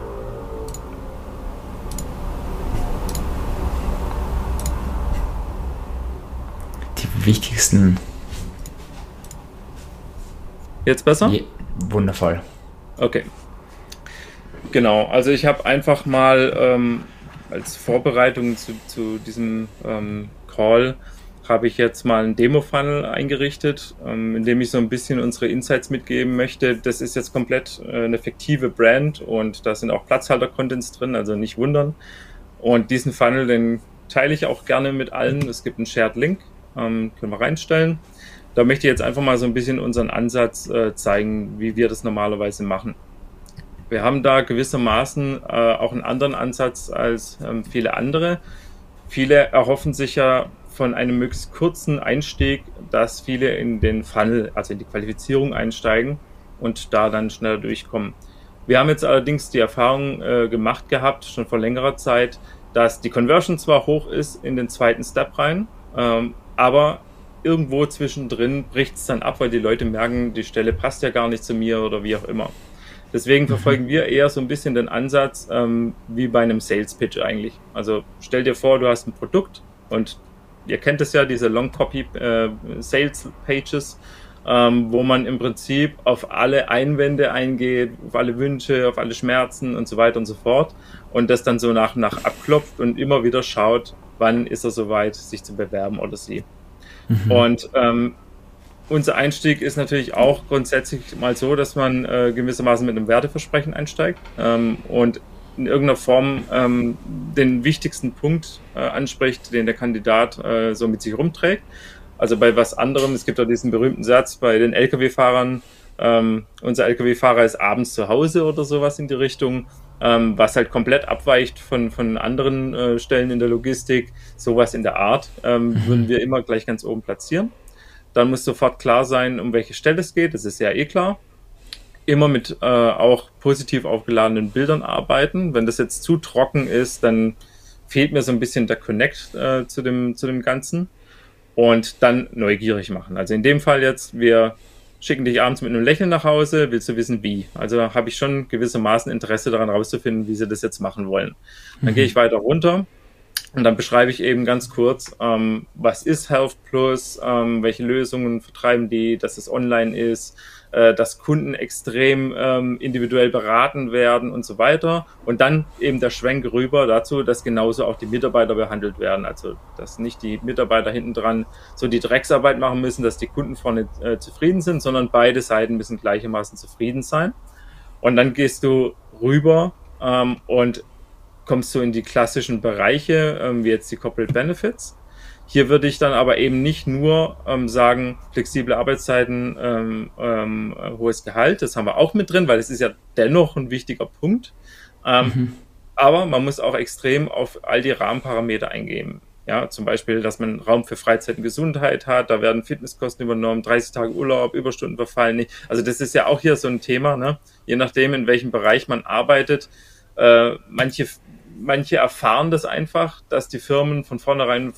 Die wichtigsten. Jetzt besser? Je wundervoll. Okay. Genau, also ich habe einfach mal ähm, als Vorbereitung zu, zu diesem ähm, Call habe ich jetzt mal einen Demo-Funnel eingerichtet, ähm, in dem ich so ein bisschen unsere Insights mitgeben möchte. Das ist jetzt komplett äh, eine fiktive Brand und da sind auch Platzhalter-Contents drin, also nicht wundern. Und diesen Funnel, den teile ich auch gerne mit allen. Es gibt einen Shared Link, ähm, können wir reinstellen. Da möchte ich jetzt einfach mal so ein bisschen unseren Ansatz äh, zeigen, wie wir das normalerweise machen. Wir haben da gewissermaßen äh, auch einen anderen Ansatz als ähm, viele andere. Viele erhoffen sich ja von einem möglichst kurzen Einstieg, dass viele in den Funnel, also in die Qualifizierung einsteigen und da dann schneller durchkommen. Wir haben jetzt allerdings die Erfahrung äh, gemacht gehabt, schon vor längerer Zeit, dass die Conversion zwar hoch ist in den zweiten Step rein, ähm, aber irgendwo zwischendrin bricht es dann ab, weil die Leute merken, die Stelle passt ja gar nicht zu mir oder wie auch immer. Deswegen mhm. verfolgen wir eher so ein bisschen den Ansatz ähm, wie bei einem Sales Pitch eigentlich. Also stell dir vor, du hast ein Produkt und ihr kennt es ja, diese Long Copy äh, Sales Pages, ähm, wo man im Prinzip auf alle Einwände eingeht, auf alle Wünsche, auf alle Schmerzen und so weiter und so fort und das dann so nach und nach abklopft und immer wieder schaut, wann ist er soweit, sich zu bewerben oder sie. Mhm. Und ähm, unser Einstieg ist natürlich auch grundsätzlich mal so, dass man äh, gewissermaßen mit einem Werteversprechen einsteigt ähm, und in irgendeiner Form ähm, den wichtigsten Punkt äh, anspricht, den der Kandidat äh, so mit sich rumträgt. Also bei was anderem, es gibt auch diesen berühmten Satz bei den Lkw-Fahrern, ähm, unser Lkw-Fahrer ist abends zu Hause oder sowas in die Richtung, ähm, was halt komplett abweicht von, von anderen äh, Stellen in der Logistik, sowas in der Art, ähm, mhm. würden wir immer gleich ganz oben platzieren. Dann muss sofort klar sein, um welche Stelle es geht. Das ist ja eh klar. Immer mit äh, auch positiv aufgeladenen Bildern arbeiten. Wenn das jetzt zu trocken ist, dann fehlt mir so ein bisschen der Connect äh, zu, dem, zu dem Ganzen. und dann neugierig machen. Also in dem Fall jetzt, wir schicken dich abends mit einem Lächeln nach Hause, willst du wissen, wie. Also habe ich schon gewissermaßen Interesse daran rauszufinden, wie sie das jetzt machen wollen. Dann mhm. gehe ich weiter runter und dann beschreibe ich eben ganz kurz, ähm, was ist Health Plus, ähm, welche Lösungen vertreiben die, dass es online ist, äh, dass Kunden extrem ähm, individuell beraten werden und so weiter. Und dann eben der Schwenk rüber dazu, dass genauso auch die Mitarbeiter behandelt werden. Also, dass nicht die Mitarbeiter hinten dran so die Drecksarbeit machen müssen, dass die Kunden vorne äh, zufrieden sind, sondern beide Seiten müssen gleichermaßen zufrieden sein. Und dann gehst du rüber ähm, und kommst du in die klassischen Bereiche, ähm, wie jetzt die Corporate Benefits. Hier würde ich dann aber eben nicht nur ähm, sagen, flexible Arbeitszeiten, ähm, ähm, hohes Gehalt, das haben wir auch mit drin, weil es ist ja dennoch ein wichtiger Punkt. Ähm, mhm. Aber man muss auch extrem auf all die Rahmenparameter eingehen. Ja, zum Beispiel, dass man Raum für Freizeit und Gesundheit hat, da werden Fitnesskosten übernommen, 30 Tage Urlaub, Überstunden verfallen nicht. Also das ist ja auch hier so ein Thema, ne? Je nachdem, in welchem Bereich man arbeitet. Äh, manche manche erfahren das einfach, dass die Firmen von vornherein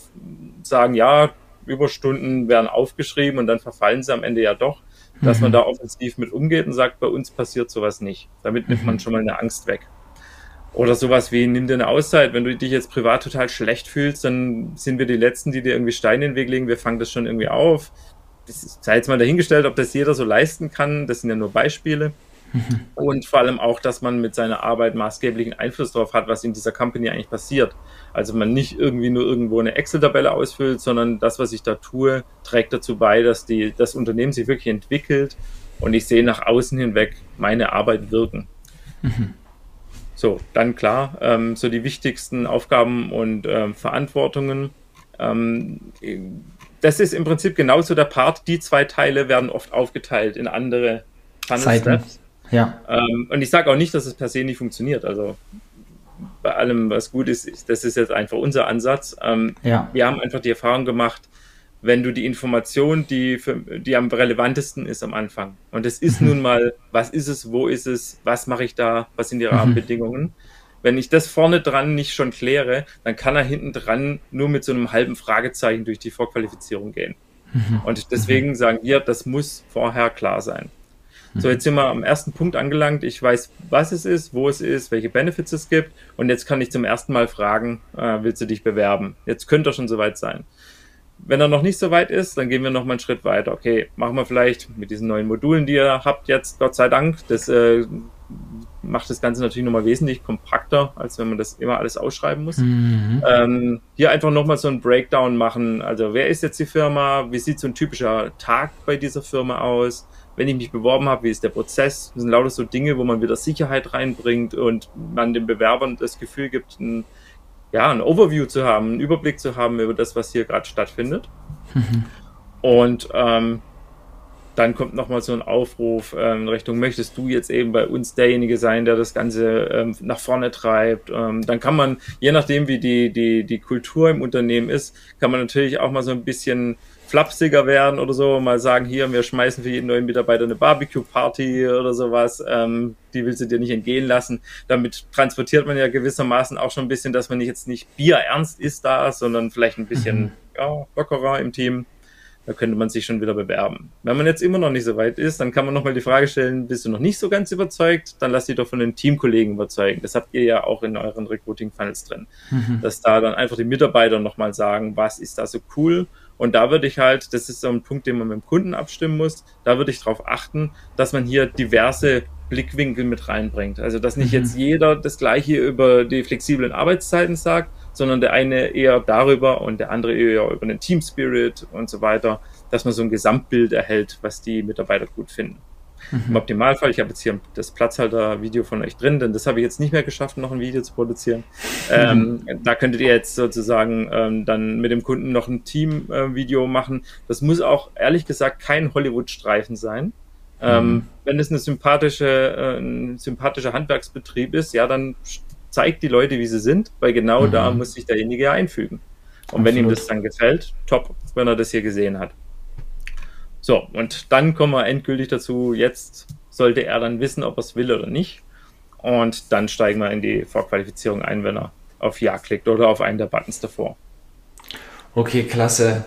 sagen, ja, Überstunden werden aufgeschrieben und dann verfallen sie am Ende ja doch, dass mhm. man da offensiv mit umgeht und sagt, bei uns passiert sowas nicht. Damit nimmt man mhm. schon mal eine Angst weg. Oder sowas wie, nimm dir eine Auszeit. Wenn du dich jetzt privat total schlecht fühlst, dann sind wir die Letzten, die dir irgendwie Steine in den Weg legen. Wir fangen das schon irgendwie auf. Das sei jetzt mal dahingestellt, ob das jeder so leisten kann. Das sind ja nur Beispiele. Mhm. Und vor allem auch, dass man mit seiner Arbeit maßgeblichen Einfluss darauf hat, was in dieser Company eigentlich passiert. Also man nicht irgendwie nur irgendwo eine Excel-Tabelle ausfüllt, sondern das, was ich da tue, trägt dazu bei, dass die, das Unternehmen sich wirklich entwickelt und ich sehe nach außen hinweg meine Arbeit wirken. Mhm. So, dann klar, ähm, so die wichtigsten Aufgaben und ähm, Verantwortungen. Ähm, das ist im Prinzip genauso der Part. Die zwei Teile werden oft aufgeteilt in andere Funnel Steps. Ja. Ähm, und ich sage auch nicht, dass es per se nicht funktioniert. Also bei allem, was gut ist, das ist jetzt einfach unser Ansatz. Ähm, ja. Wir haben einfach die Erfahrung gemacht, wenn du die Information, die, für, die am relevantesten ist am Anfang, und es ist mhm. nun mal, was ist es, wo ist es, was mache ich da, was sind die mhm. Rahmenbedingungen, mhm. wenn ich das vorne dran nicht schon kläre, dann kann er hinten dran nur mit so einem halben Fragezeichen durch die Vorqualifizierung gehen. Mhm. Und deswegen sagen wir, das muss vorher klar sein. So, jetzt sind wir am ersten Punkt angelangt. Ich weiß, was es ist, wo es ist, welche Benefits es gibt. Und jetzt kann ich zum ersten Mal fragen, äh, willst du dich bewerben? Jetzt könnte er schon soweit sein. Wenn er noch nicht so weit ist, dann gehen wir noch mal einen Schritt weiter. Okay, machen wir vielleicht mit diesen neuen Modulen, die ihr habt jetzt, Gott sei Dank. Das äh, macht das Ganze natürlich nochmal wesentlich kompakter, als wenn man das immer alles ausschreiben muss. Mhm. Ähm, hier einfach nochmal so ein Breakdown machen. Also wer ist jetzt die Firma? Wie sieht so ein typischer Tag bei dieser Firma aus? Wenn ich mich beworben habe, wie ist der Prozess? Das sind lauter so Dinge, wo man wieder Sicherheit reinbringt und man den Bewerbern das Gefühl gibt, ein, ja, ein Overview zu haben, einen Überblick zu haben über das, was hier gerade stattfindet. Mhm. Und ähm, dann kommt nochmal so ein Aufruf ähm, in Richtung, möchtest du jetzt eben bei uns derjenige sein, der das Ganze ähm, nach vorne treibt? Ähm, dann kann man, je nachdem wie die, die, die Kultur im Unternehmen ist, kann man natürlich auch mal so ein bisschen flapsiger werden oder so, mal sagen, hier, wir schmeißen für jeden neuen Mitarbeiter eine Barbecue-Party oder sowas, ähm, die willst du dir nicht entgehen lassen. Damit transportiert man ja gewissermaßen auch schon ein bisschen, dass man jetzt nicht bierernst ist da, sondern vielleicht ein bisschen mhm. ja, lockerer im Team. Da könnte man sich schon wieder bewerben. Wenn man jetzt immer noch nicht so weit ist, dann kann man nochmal die Frage stellen, bist du noch nicht so ganz überzeugt? Dann lass dich doch von den Teamkollegen überzeugen. Das habt ihr ja auch in euren Recruiting-Funnels drin. Mhm. Dass da dann einfach die Mitarbeiter nochmal sagen, was ist da so cool und da würde ich halt, das ist so ein Punkt, den man mit dem Kunden abstimmen muss, da würde ich darauf achten, dass man hier diverse Blickwinkel mit reinbringt. Also dass nicht mhm. jetzt jeder das gleiche über die flexiblen Arbeitszeiten sagt, sondern der eine eher darüber und der andere eher über den Team Spirit und so weiter, dass man so ein Gesamtbild erhält, was die Mitarbeiter gut finden. Mhm. Im Optimalfall, ich habe jetzt hier das Platzhalter-Video von euch drin, denn das habe ich jetzt nicht mehr geschafft, noch ein Video zu produzieren. Mhm. Ähm, da könntet ihr jetzt sozusagen ähm, dann mit dem Kunden noch ein Team-Video äh, machen. Das muss auch ehrlich gesagt kein Hollywood-Streifen sein. Ähm, mhm. Wenn es eine sympathische, äh, ein sympathischer Handwerksbetrieb ist, ja, dann zeigt die Leute, wie sie sind, weil genau mhm. da muss sich derjenige einfügen. Und Absolut. wenn ihm das dann gefällt, top, wenn er das hier gesehen hat. So, und dann kommen wir endgültig dazu, jetzt sollte er dann wissen, ob er es will oder nicht. Und dann steigen wir in die Vorqualifizierung ein, wenn er auf Ja klickt oder auf einen der Buttons davor. Okay, klasse.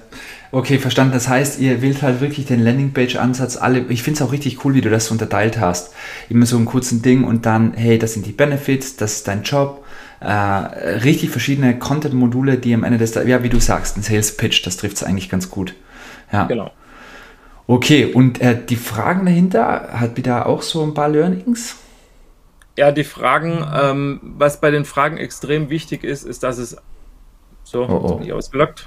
Okay, verstanden. Das heißt, ihr wählt halt wirklich den Landingpage-Ansatz. Alle, ich finde es auch richtig cool, wie du das unterteilt hast. Immer so einen kurzen Ding und dann, hey, das sind die Benefits, das ist dein Job. Äh, richtig verschiedene Content-Module, die am Ende des, ja, wie du sagst, ein Sales-Pitch, das trifft es eigentlich ganz gut. Ja. Genau. Okay, und äh, die Fragen dahinter, hat wieder auch so ein paar Learnings? Ja, die Fragen, ähm, was bei den Fragen extrem wichtig ist, ist, dass es so, oh, oh. bin ich ausgelockt.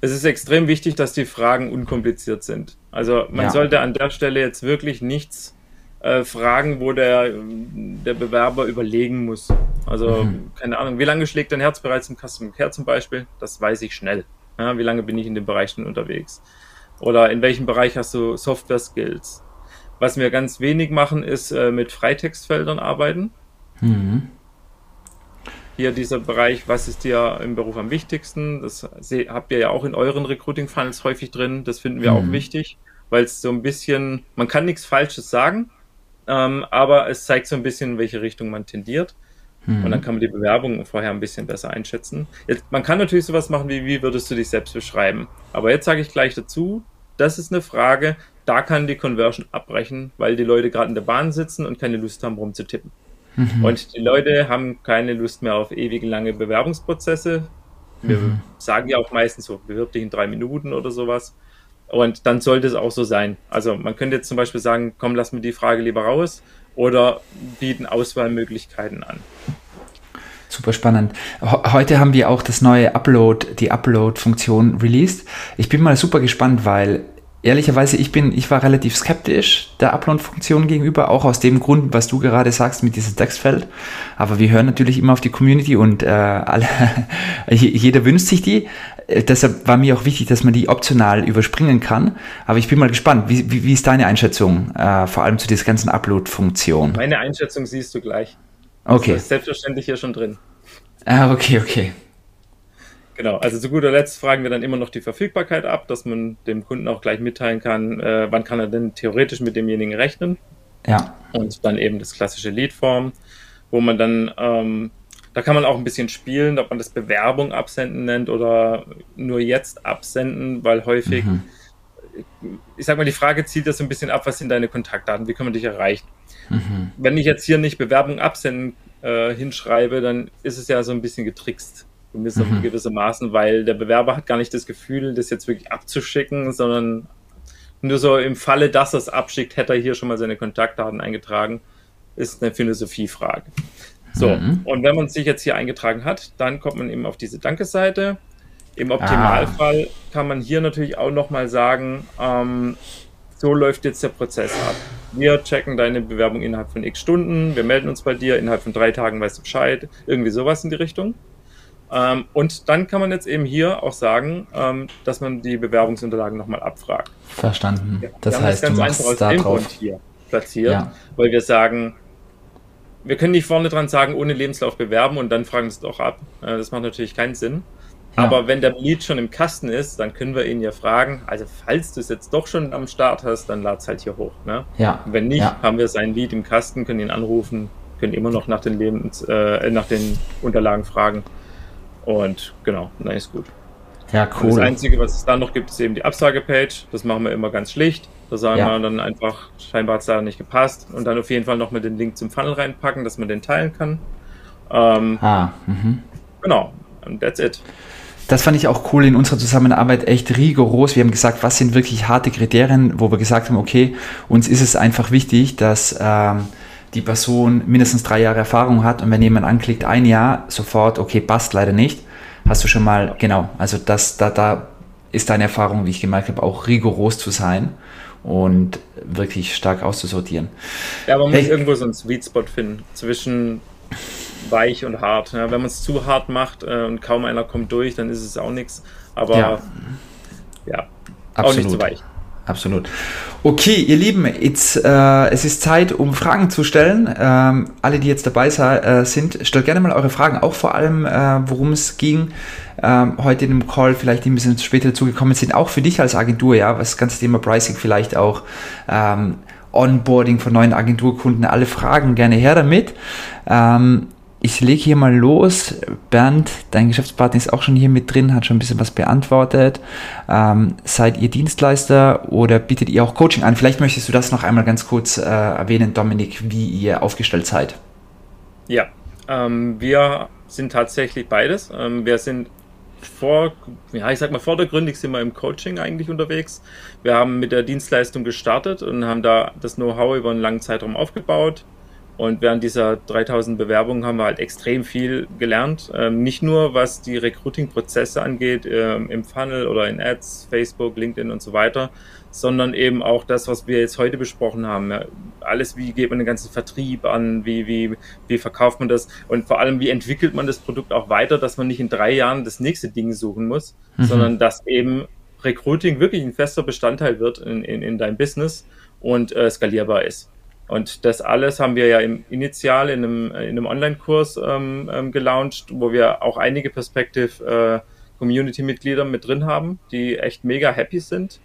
es ist extrem wichtig, dass die Fragen unkompliziert sind. Also man ja. sollte an der Stelle jetzt wirklich nichts äh, fragen, wo der, der Bewerber überlegen muss. Also mhm. keine Ahnung, wie lange schlägt dein Herz bereits im Custom Care zum Beispiel? Das weiß ich schnell. Ja, wie lange bin ich in dem Bereich schon unterwegs? Oder in welchem Bereich hast du Software Skills? Was wir ganz wenig machen, ist äh, mit Freitextfeldern arbeiten. Mhm hier dieser Bereich, was ist dir im Beruf am wichtigsten? Das habt ihr ja auch in euren Recruiting-Funnels häufig drin. Das finden wir mhm. auch wichtig, weil es so ein bisschen, man kann nichts Falsches sagen, ähm, aber es zeigt so ein bisschen, in welche Richtung man tendiert. Mhm. Und dann kann man die Bewerbung vorher ein bisschen besser einschätzen. Jetzt, man kann natürlich sowas machen wie, wie würdest du dich selbst beschreiben? Aber jetzt sage ich gleich dazu, das ist eine Frage, da kann die Conversion abbrechen, weil die Leute gerade in der Bahn sitzen und keine Lust haben, rumzutippen. Mhm. Und die Leute haben keine Lust mehr auf ewig lange Bewerbungsprozesse. Wir mhm. sagen ja auch meistens so, bewirb dich in drei Minuten oder sowas. Und dann sollte es auch so sein. Also man könnte jetzt zum Beispiel sagen, komm, lass mir die Frage lieber raus oder bieten Auswahlmöglichkeiten an. Super spannend. Heute haben wir auch das neue Upload, die Upload-Funktion released. Ich bin mal super gespannt, weil ehrlicherweise, ich bin, ich war relativ skeptisch der Upload-Funktion gegenüber, auch aus dem Grund, was du gerade sagst mit diesem Textfeld. Aber wir hören natürlich immer auf die Community und äh, alle, jeder wünscht sich die. Äh, deshalb war mir auch wichtig, dass man die optional überspringen kann. Aber ich bin mal gespannt, wie, wie, wie ist deine Einschätzung, äh, vor allem zu dieser ganzen Upload-Funktion? Meine Einschätzung siehst du gleich. Okay. Das ist selbstverständlich hier schon drin. Ah, okay, okay. Genau, also zu guter Letzt fragen wir dann immer noch die Verfügbarkeit ab, dass man dem Kunden auch gleich mitteilen kann, äh, wann kann er denn theoretisch mit demjenigen rechnen. Ja. Und dann eben das klassische Leadform, wo man dann, ähm, da kann man auch ein bisschen spielen, ob man das Bewerbung absenden nennt oder nur jetzt absenden, weil häufig, mhm. ich sag mal, die Frage zielt das so ein bisschen ab, was sind deine Kontaktdaten, wie kann man dich erreichen. Mhm. Wenn ich jetzt hier nicht Bewerbung absenden äh, hinschreibe, dann ist es ja so ein bisschen getrickst gewisser, mhm. gewissermaßen, weil der Bewerber hat gar nicht das Gefühl, das jetzt wirklich abzuschicken, sondern nur so im Falle, dass er es abschickt, hätte er hier schon mal seine Kontaktdaten eingetragen. Ist eine Philosophiefrage. So, mhm. und wenn man sich jetzt hier eingetragen hat, dann kommt man eben auf diese Danke-Seite. Im Optimalfall ah. kann man hier natürlich auch nochmal sagen, ähm, so läuft jetzt der Prozess ab. Wir checken deine Bewerbung innerhalb von x Stunden, wir melden uns bei dir, innerhalb von drei Tagen weißt du Bescheid, irgendwie sowas in die Richtung. Ähm, und dann kann man jetzt eben hier auch sagen, ähm, dass man die Bewerbungsunterlagen nochmal abfragt. Verstanden. Ja, das heißt, das ganz du machst einfach da drauf. Hier platziert, ja. weil wir sagen, wir können nicht vorne dran sagen, ohne Lebenslauf bewerben und dann fragen es doch ab. Äh, das macht natürlich keinen Sinn. Ja. Aber wenn der Lead schon im Kasten ist, dann können wir ihn ja fragen, also falls du es jetzt doch schon am Start hast, dann lad es halt hier hoch. Ne? Ja. Wenn nicht, haben wir sein Lead im Kasten, können ihn anrufen, können immer noch nach den, Lebens, äh, nach den Unterlagen fragen. Und genau, dann ist gut. Ja, cool. Und das Einzige, was es dann noch gibt, ist eben die Absagepage. Das machen wir immer ganz schlicht. Da sagen ja. wir dann einfach, scheinbar hat es da nicht gepasst. Und dann auf jeden Fall noch mit den Link zum Funnel reinpacken, dass man den teilen kann. Ähm, ah, mhm. Genau, und that's it. Das fand ich auch cool in unserer Zusammenarbeit echt rigoros. Wir haben gesagt, was sind wirklich harte Kriterien, wo wir gesagt haben, okay, uns ist es einfach wichtig, dass ähm, die Person mindestens drei Jahre Erfahrung hat und wenn jemand anklickt ein Jahr, sofort, okay, passt leider nicht, hast du schon mal, genau, also das, da, da ist deine Erfahrung, wie ich gemerkt habe, auch rigoros zu sein und wirklich stark auszusortieren. Ja, man hey. muss irgendwo so einen Sweet Spot finden zwischen weich und hart. Ja, wenn man es zu hart macht äh, und kaum einer kommt durch, dann ist es auch nichts. Aber ja, ja auch nicht zu weich. Absolut. Okay, ihr Lieben, jetzt, äh, es ist Zeit, um Fragen zu stellen. Ähm, alle, die jetzt dabei äh, sind, stellt gerne mal eure Fragen, auch vor allem, äh, worum es ging. Ähm, heute in dem Call, vielleicht die ein bisschen später dazugekommen sind, auch für dich als Agentur, ja, was das ganze Thema Pricing vielleicht auch, ähm, Onboarding von neuen Agenturkunden, alle Fragen gerne her damit. Ähm, ich lege hier mal los. Bernd, dein Geschäftspartner ist auch schon hier mit drin, hat schon ein bisschen was beantwortet. Ähm, seid ihr Dienstleister oder bietet ihr auch Coaching an? Vielleicht möchtest du das noch einmal ganz kurz äh, erwähnen, Dominik, wie ihr aufgestellt seid. Ja, ähm, wir sind tatsächlich beides. Ähm, wir sind vor, ja, ich sag mal, vordergründig sind wir im Coaching eigentlich unterwegs. Wir haben mit der Dienstleistung gestartet und haben da das Know-how über einen langen Zeitraum aufgebaut. Und während dieser 3000 Bewerbungen haben wir halt extrem viel gelernt. Ähm, nicht nur was die Recruiting-Prozesse angeht, ähm, im Funnel oder in Ads, Facebook, LinkedIn und so weiter, sondern eben auch das, was wir jetzt heute besprochen haben. Ja, alles, wie geht man den ganzen Vertrieb an, wie, wie, wie verkauft man das und vor allem, wie entwickelt man das Produkt auch weiter, dass man nicht in drei Jahren das nächste Ding suchen muss, mhm. sondern dass eben Recruiting wirklich ein fester Bestandteil wird in, in, in deinem Business und äh, skalierbar ist. Und das alles haben wir ja im initial in einem, in einem Online-Kurs ähm, ähm, gelauncht, wo wir auch einige Perspective äh, Community-Mitglieder mit drin haben, die echt mega happy sind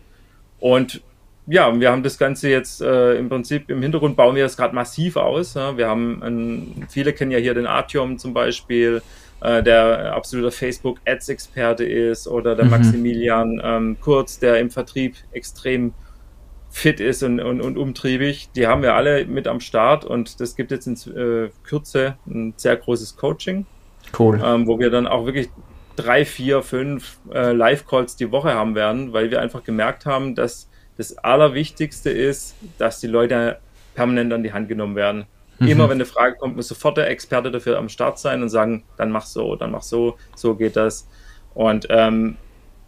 und ja, wir haben das Ganze jetzt äh, im Prinzip im Hintergrund bauen wir das gerade massiv aus. Ja. Wir haben, ein, viele kennen ja hier den Artyom zum Beispiel, äh, der absoluter Facebook-Ads-Experte ist, oder der mhm. Maximilian ähm, Kurz, der im Vertrieb extrem fit ist und, und, und umtriebig. Die haben wir alle mit am Start und das gibt jetzt in äh, Kürze ein sehr großes Coaching. Cool. Ähm, wo wir dann auch wirklich drei, vier, fünf äh, Live-Calls die Woche haben werden, weil wir einfach gemerkt haben, dass das Allerwichtigste ist, dass die Leute permanent an die Hand genommen werden. Mhm. Immer wenn eine Frage kommt, muss sofort der Experte dafür am Start sein und sagen, dann mach so, dann mach so, so geht das. Und ähm,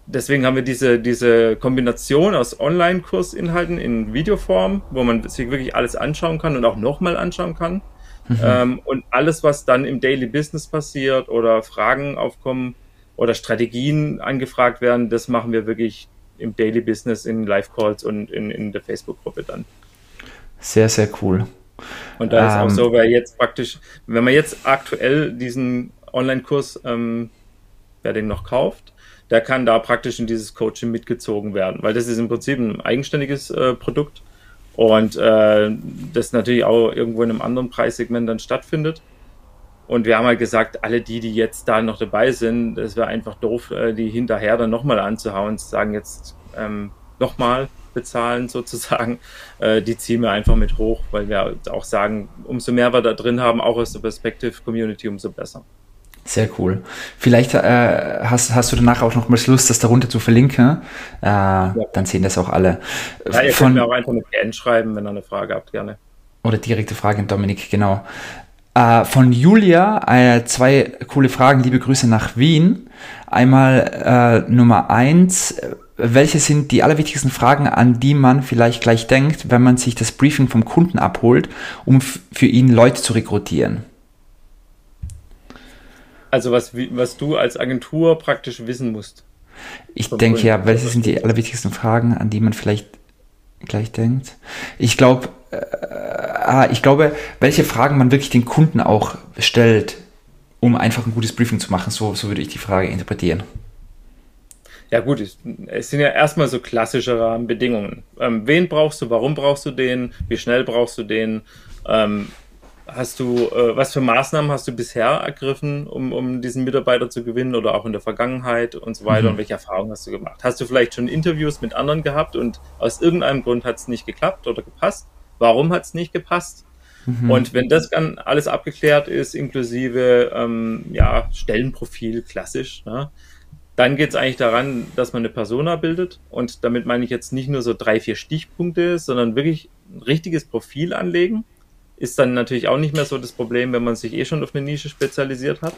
deswegen haben wir diese, diese Kombination aus Online-Kursinhalten in Videoform, wo man sich wirklich alles anschauen kann und auch nochmal anschauen kann. Mhm. Ähm, und alles, was dann im Daily Business passiert oder Fragen aufkommen, oder Strategien angefragt werden, das machen wir wirklich im Daily Business, in Live-Calls und in, in der Facebook-Gruppe dann. Sehr, sehr cool. Und da ähm, ist auch ähm, so, wer jetzt praktisch, wenn man jetzt aktuell diesen Online-Kurs, ähm, wer den noch kauft, der kann da praktisch in dieses Coaching mitgezogen werden, weil das ist im Prinzip ein eigenständiges äh, Produkt und äh, das natürlich auch irgendwo in einem anderen Preissegment dann stattfindet. Und wir haben halt gesagt, alle die, die jetzt da noch dabei sind, es wäre einfach doof, äh, die hinterher dann nochmal anzuhauen, zu sagen, jetzt ähm, nochmal bezahlen sozusagen, äh, die ziehen wir einfach mit hoch, weil wir auch sagen, umso mehr wir da drin haben, auch aus der Perspective Community, umso besser. Sehr cool. Vielleicht äh, hast, hast du danach auch noch mal Lust, das darunter zu verlinken. Äh, ja. Dann sehen das auch alle. Ja, ihr Von, könnt mir auch einfach eine PN schreiben, wenn ihr eine Frage habt, gerne. Oder direkte Frage an Dominik, genau. Äh, von Julia äh, zwei coole Fragen. Liebe Grüße nach Wien. Einmal äh, Nummer eins. Welche sind die allerwichtigsten Fragen, an die man vielleicht gleich denkt, wenn man sich das Briefing vom Kunden abholt, um für ihn Leute zu rekrutieren? Also was, was du als Agentur praktisch wissen musst. Ich denke ja, welche sind die allerwichtigsten Fragen, an die man vielleicht gleich denkt? Ich glaube, äh, ah, ich glaube, welche Fragen man wirklich den Kunden auch stellt, um einfach ein gutes Briefing zu machen. So, so würde ich die Frage interpretieren. Ja gut, es, es sind ja erstmal so klassische Rahmenbedingungen. Ähm, wen brauchst du, warum brauchst du den, wie schnell brauchst du den, ähm, hast du, äh, was für Maßnahmen hast du bisher ergriffen, um, um diesen Mitarbeiter zu gewinnen oder auch in der Vergangenheit und so weiter mhm. und welche Erfahrungen hast du gemacht? Hast du vielleicht schon Interviews mit anderen gehabt und aus irgendeinem Grund hat es nicht geklappt oder gepasst? warum hat es nicht gepasst? Mhm. Und wenn das dann alles abgeklärt ist, inklusive ähm, ja, Stellenprofil, klassisch, ne, dann geht es eigentlich daran, dass man eine Persona bildet. Und damit meine ich jetzt nicht nur so drei, vier Stichpunkte, sondern wirklich ein richtiges Profil anlegen. Ist dann natürlich auch nicht mehr so das Problem, wenn man sich eh schon auf eine Nische spezialisiert hat.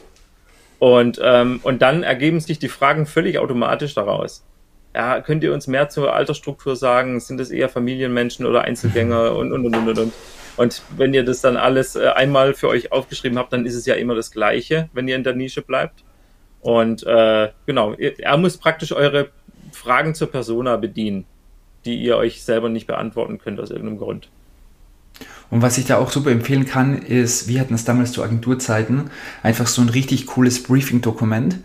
Und, ähm, und dann ergeben sich die Fragen völlig automatisch daraus ja, könnt ihr uns mehr zur Altersstruktur sagen? Sind es eher Familienmenschen oder Einzelgänger und, und, und, und, und. Und wenn ihr das dann alles äh, einmal für euch aufgeschrieben habt, dann ist es ja immer das Gleiche, wenn ihr in der Nische bleibt. Und äh, genau, er muss praktisch eure Fragen zur Persona bedienen, die ihr euch selber nicht beantworten könnt aus irgendeinem Grund. Und was ich da auch super empfehlen kann, ist, wir hatten es damals zu Agenturzeiten, einfach so ein richtig cooles Briefing-Dokument,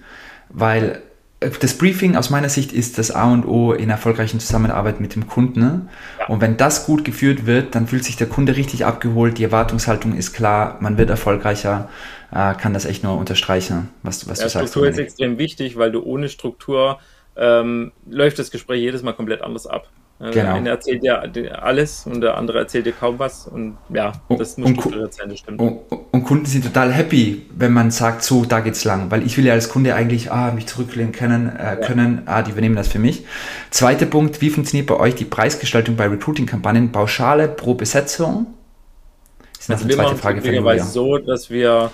weil das Briefing aus meiner Sicht ist das A und O in erfolgreichen Zusammenarbeit mit dem Kunden. Ne? Ja. Und wenn das gut geführt wird, dann fühlt sich der Kunde richtig abgeholt, die Erwartungshaltung ist klar, man wird erfolgreicher, äh, kann das echt nur unterstreichen, was, was ja, du sagst. Struktur ist extrem wichtig, weil du ohne Struktur ähm, läuft das Gespräch jedes Mal komplett anders ab. Genau. Der eine erzählt ja alles und der andere erzählt dir kaum was. Und ja, das muss strukturiert sein, das stimmt. Und, und, Kunden sind total happy, wenn man sagt, so, da geht's lang. Weil ich will ja als Kunde eigentlich ah, mich zurücklehnen können, äh, können, ah, die übernehmen das für mich. Zweiter Punkt, wie funktioniert bei euch die Preisgestaltung bei Recruiting-Kampagnen? Pauschale pro Besetzung? Das ist also eine zweite Frage für Julia. so, dass wir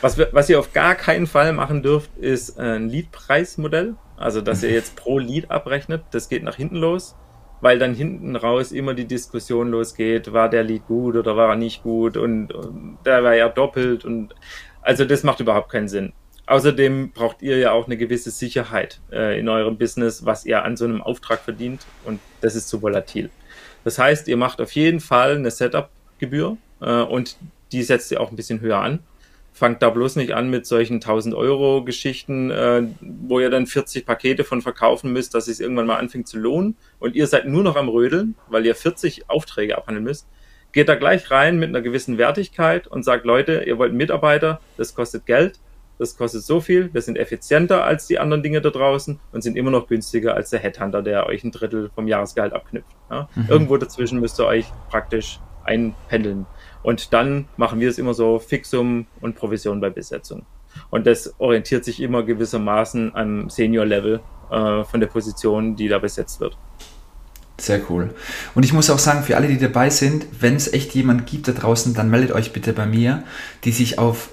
was, wir, was ihr auf gar keinen Fall machen dürft, ist ein Lead-Preismodell. Also, dass ihr jetzt pro Lead abrechnet. Das geht nach hinten los weil dann hinten raus immer die Diskussion losgeht, war der Lied gut oder war er nicht gut und, und der war ja doppelt und also das macht überhaupt keinen Sinn. Außerdem braucht ihr ja auch eine gewisse Sicherheit äh, in eurem Business, was ihr an so einem Auftrag verdient und das ist zu volatil. Das heißt, ihr macht auf jeden Fall eine Setup-Gebühr äh, und die setzt ihr auch ein bisschen höher an fangt da bloß nicht an mit solchen 1000 Euro Geschichten, äh, wo ihr dann 40 Pakete von verkaufen müsst, dass es irgendwann mal anfängt zu lohnen und ihr seid nur noch am Rödeln, weil ihr 40 Aufträge abhandeln müsst. Geht da gleich rein mit einer gewissen Wertigkeit und sagt, Leute, ihr wollt Mitarbeiter, das kostet Geld, das kostet so viel, wir sind effizienter als die anderen Dinge da draußen und sind immer noch günstiger als der Headhunter, der euch ein Drittel vom Jahresgehalt abknüpft. Ja? Mhm. Irgendwo dazwischen müsst ihr euch praktisch einpendeln. Und dann machen wir es immer so Fixum und Provision bei Besetzung. Und das orientiert sich immer gewissermaßen am Senior-Level äh, von der Position, die da besetzt wird. Sehr cool. Und ich muss auch sagen, für alle, die dabei sind, wenn es echt jemand gibt da draußen, dann meldet euch bitte bei mir, die sich auf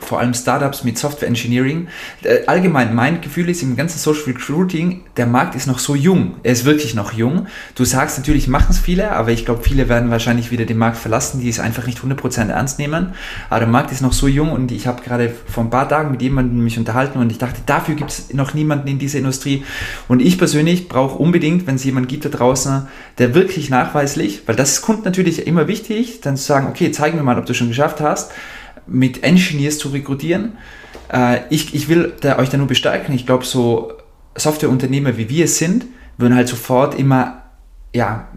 vor allem Startups mit Software Engineering. Äh, allgemein, mein Gefühl ist im ganzen Social Recruiting, der Markt ist noch so jung. Er ist wirklich noch jung. Du sagst natürlich, machen es viele, aber ich glaube, viele werden wahrscheinlich wieder den Markt verlassen, die es einfach nicht 100% ernst nehmen. Aber der Markt ist noch so jung und ich habe gerade vor ein paar Tagen mit jemandem mich unterhalten und ich dachte, dafür gibt es noch niemanden in dieser Industrie. Und ich persönlich brauche unbedingt, wenn es jemanden gibt da draußen, der wirklich nachweislich, weil das ist Kunden natürlich immer wichtig, dann zu sagen, okay, zeig mir mal, ob du schon geschafft hast mit Engineers zu rekrutieren. Äh, ich, ich will da, euch da nur bestärken. Ich glaube, so Softwareunternehmer wie wir es sind, würden halt sofort immer, ja,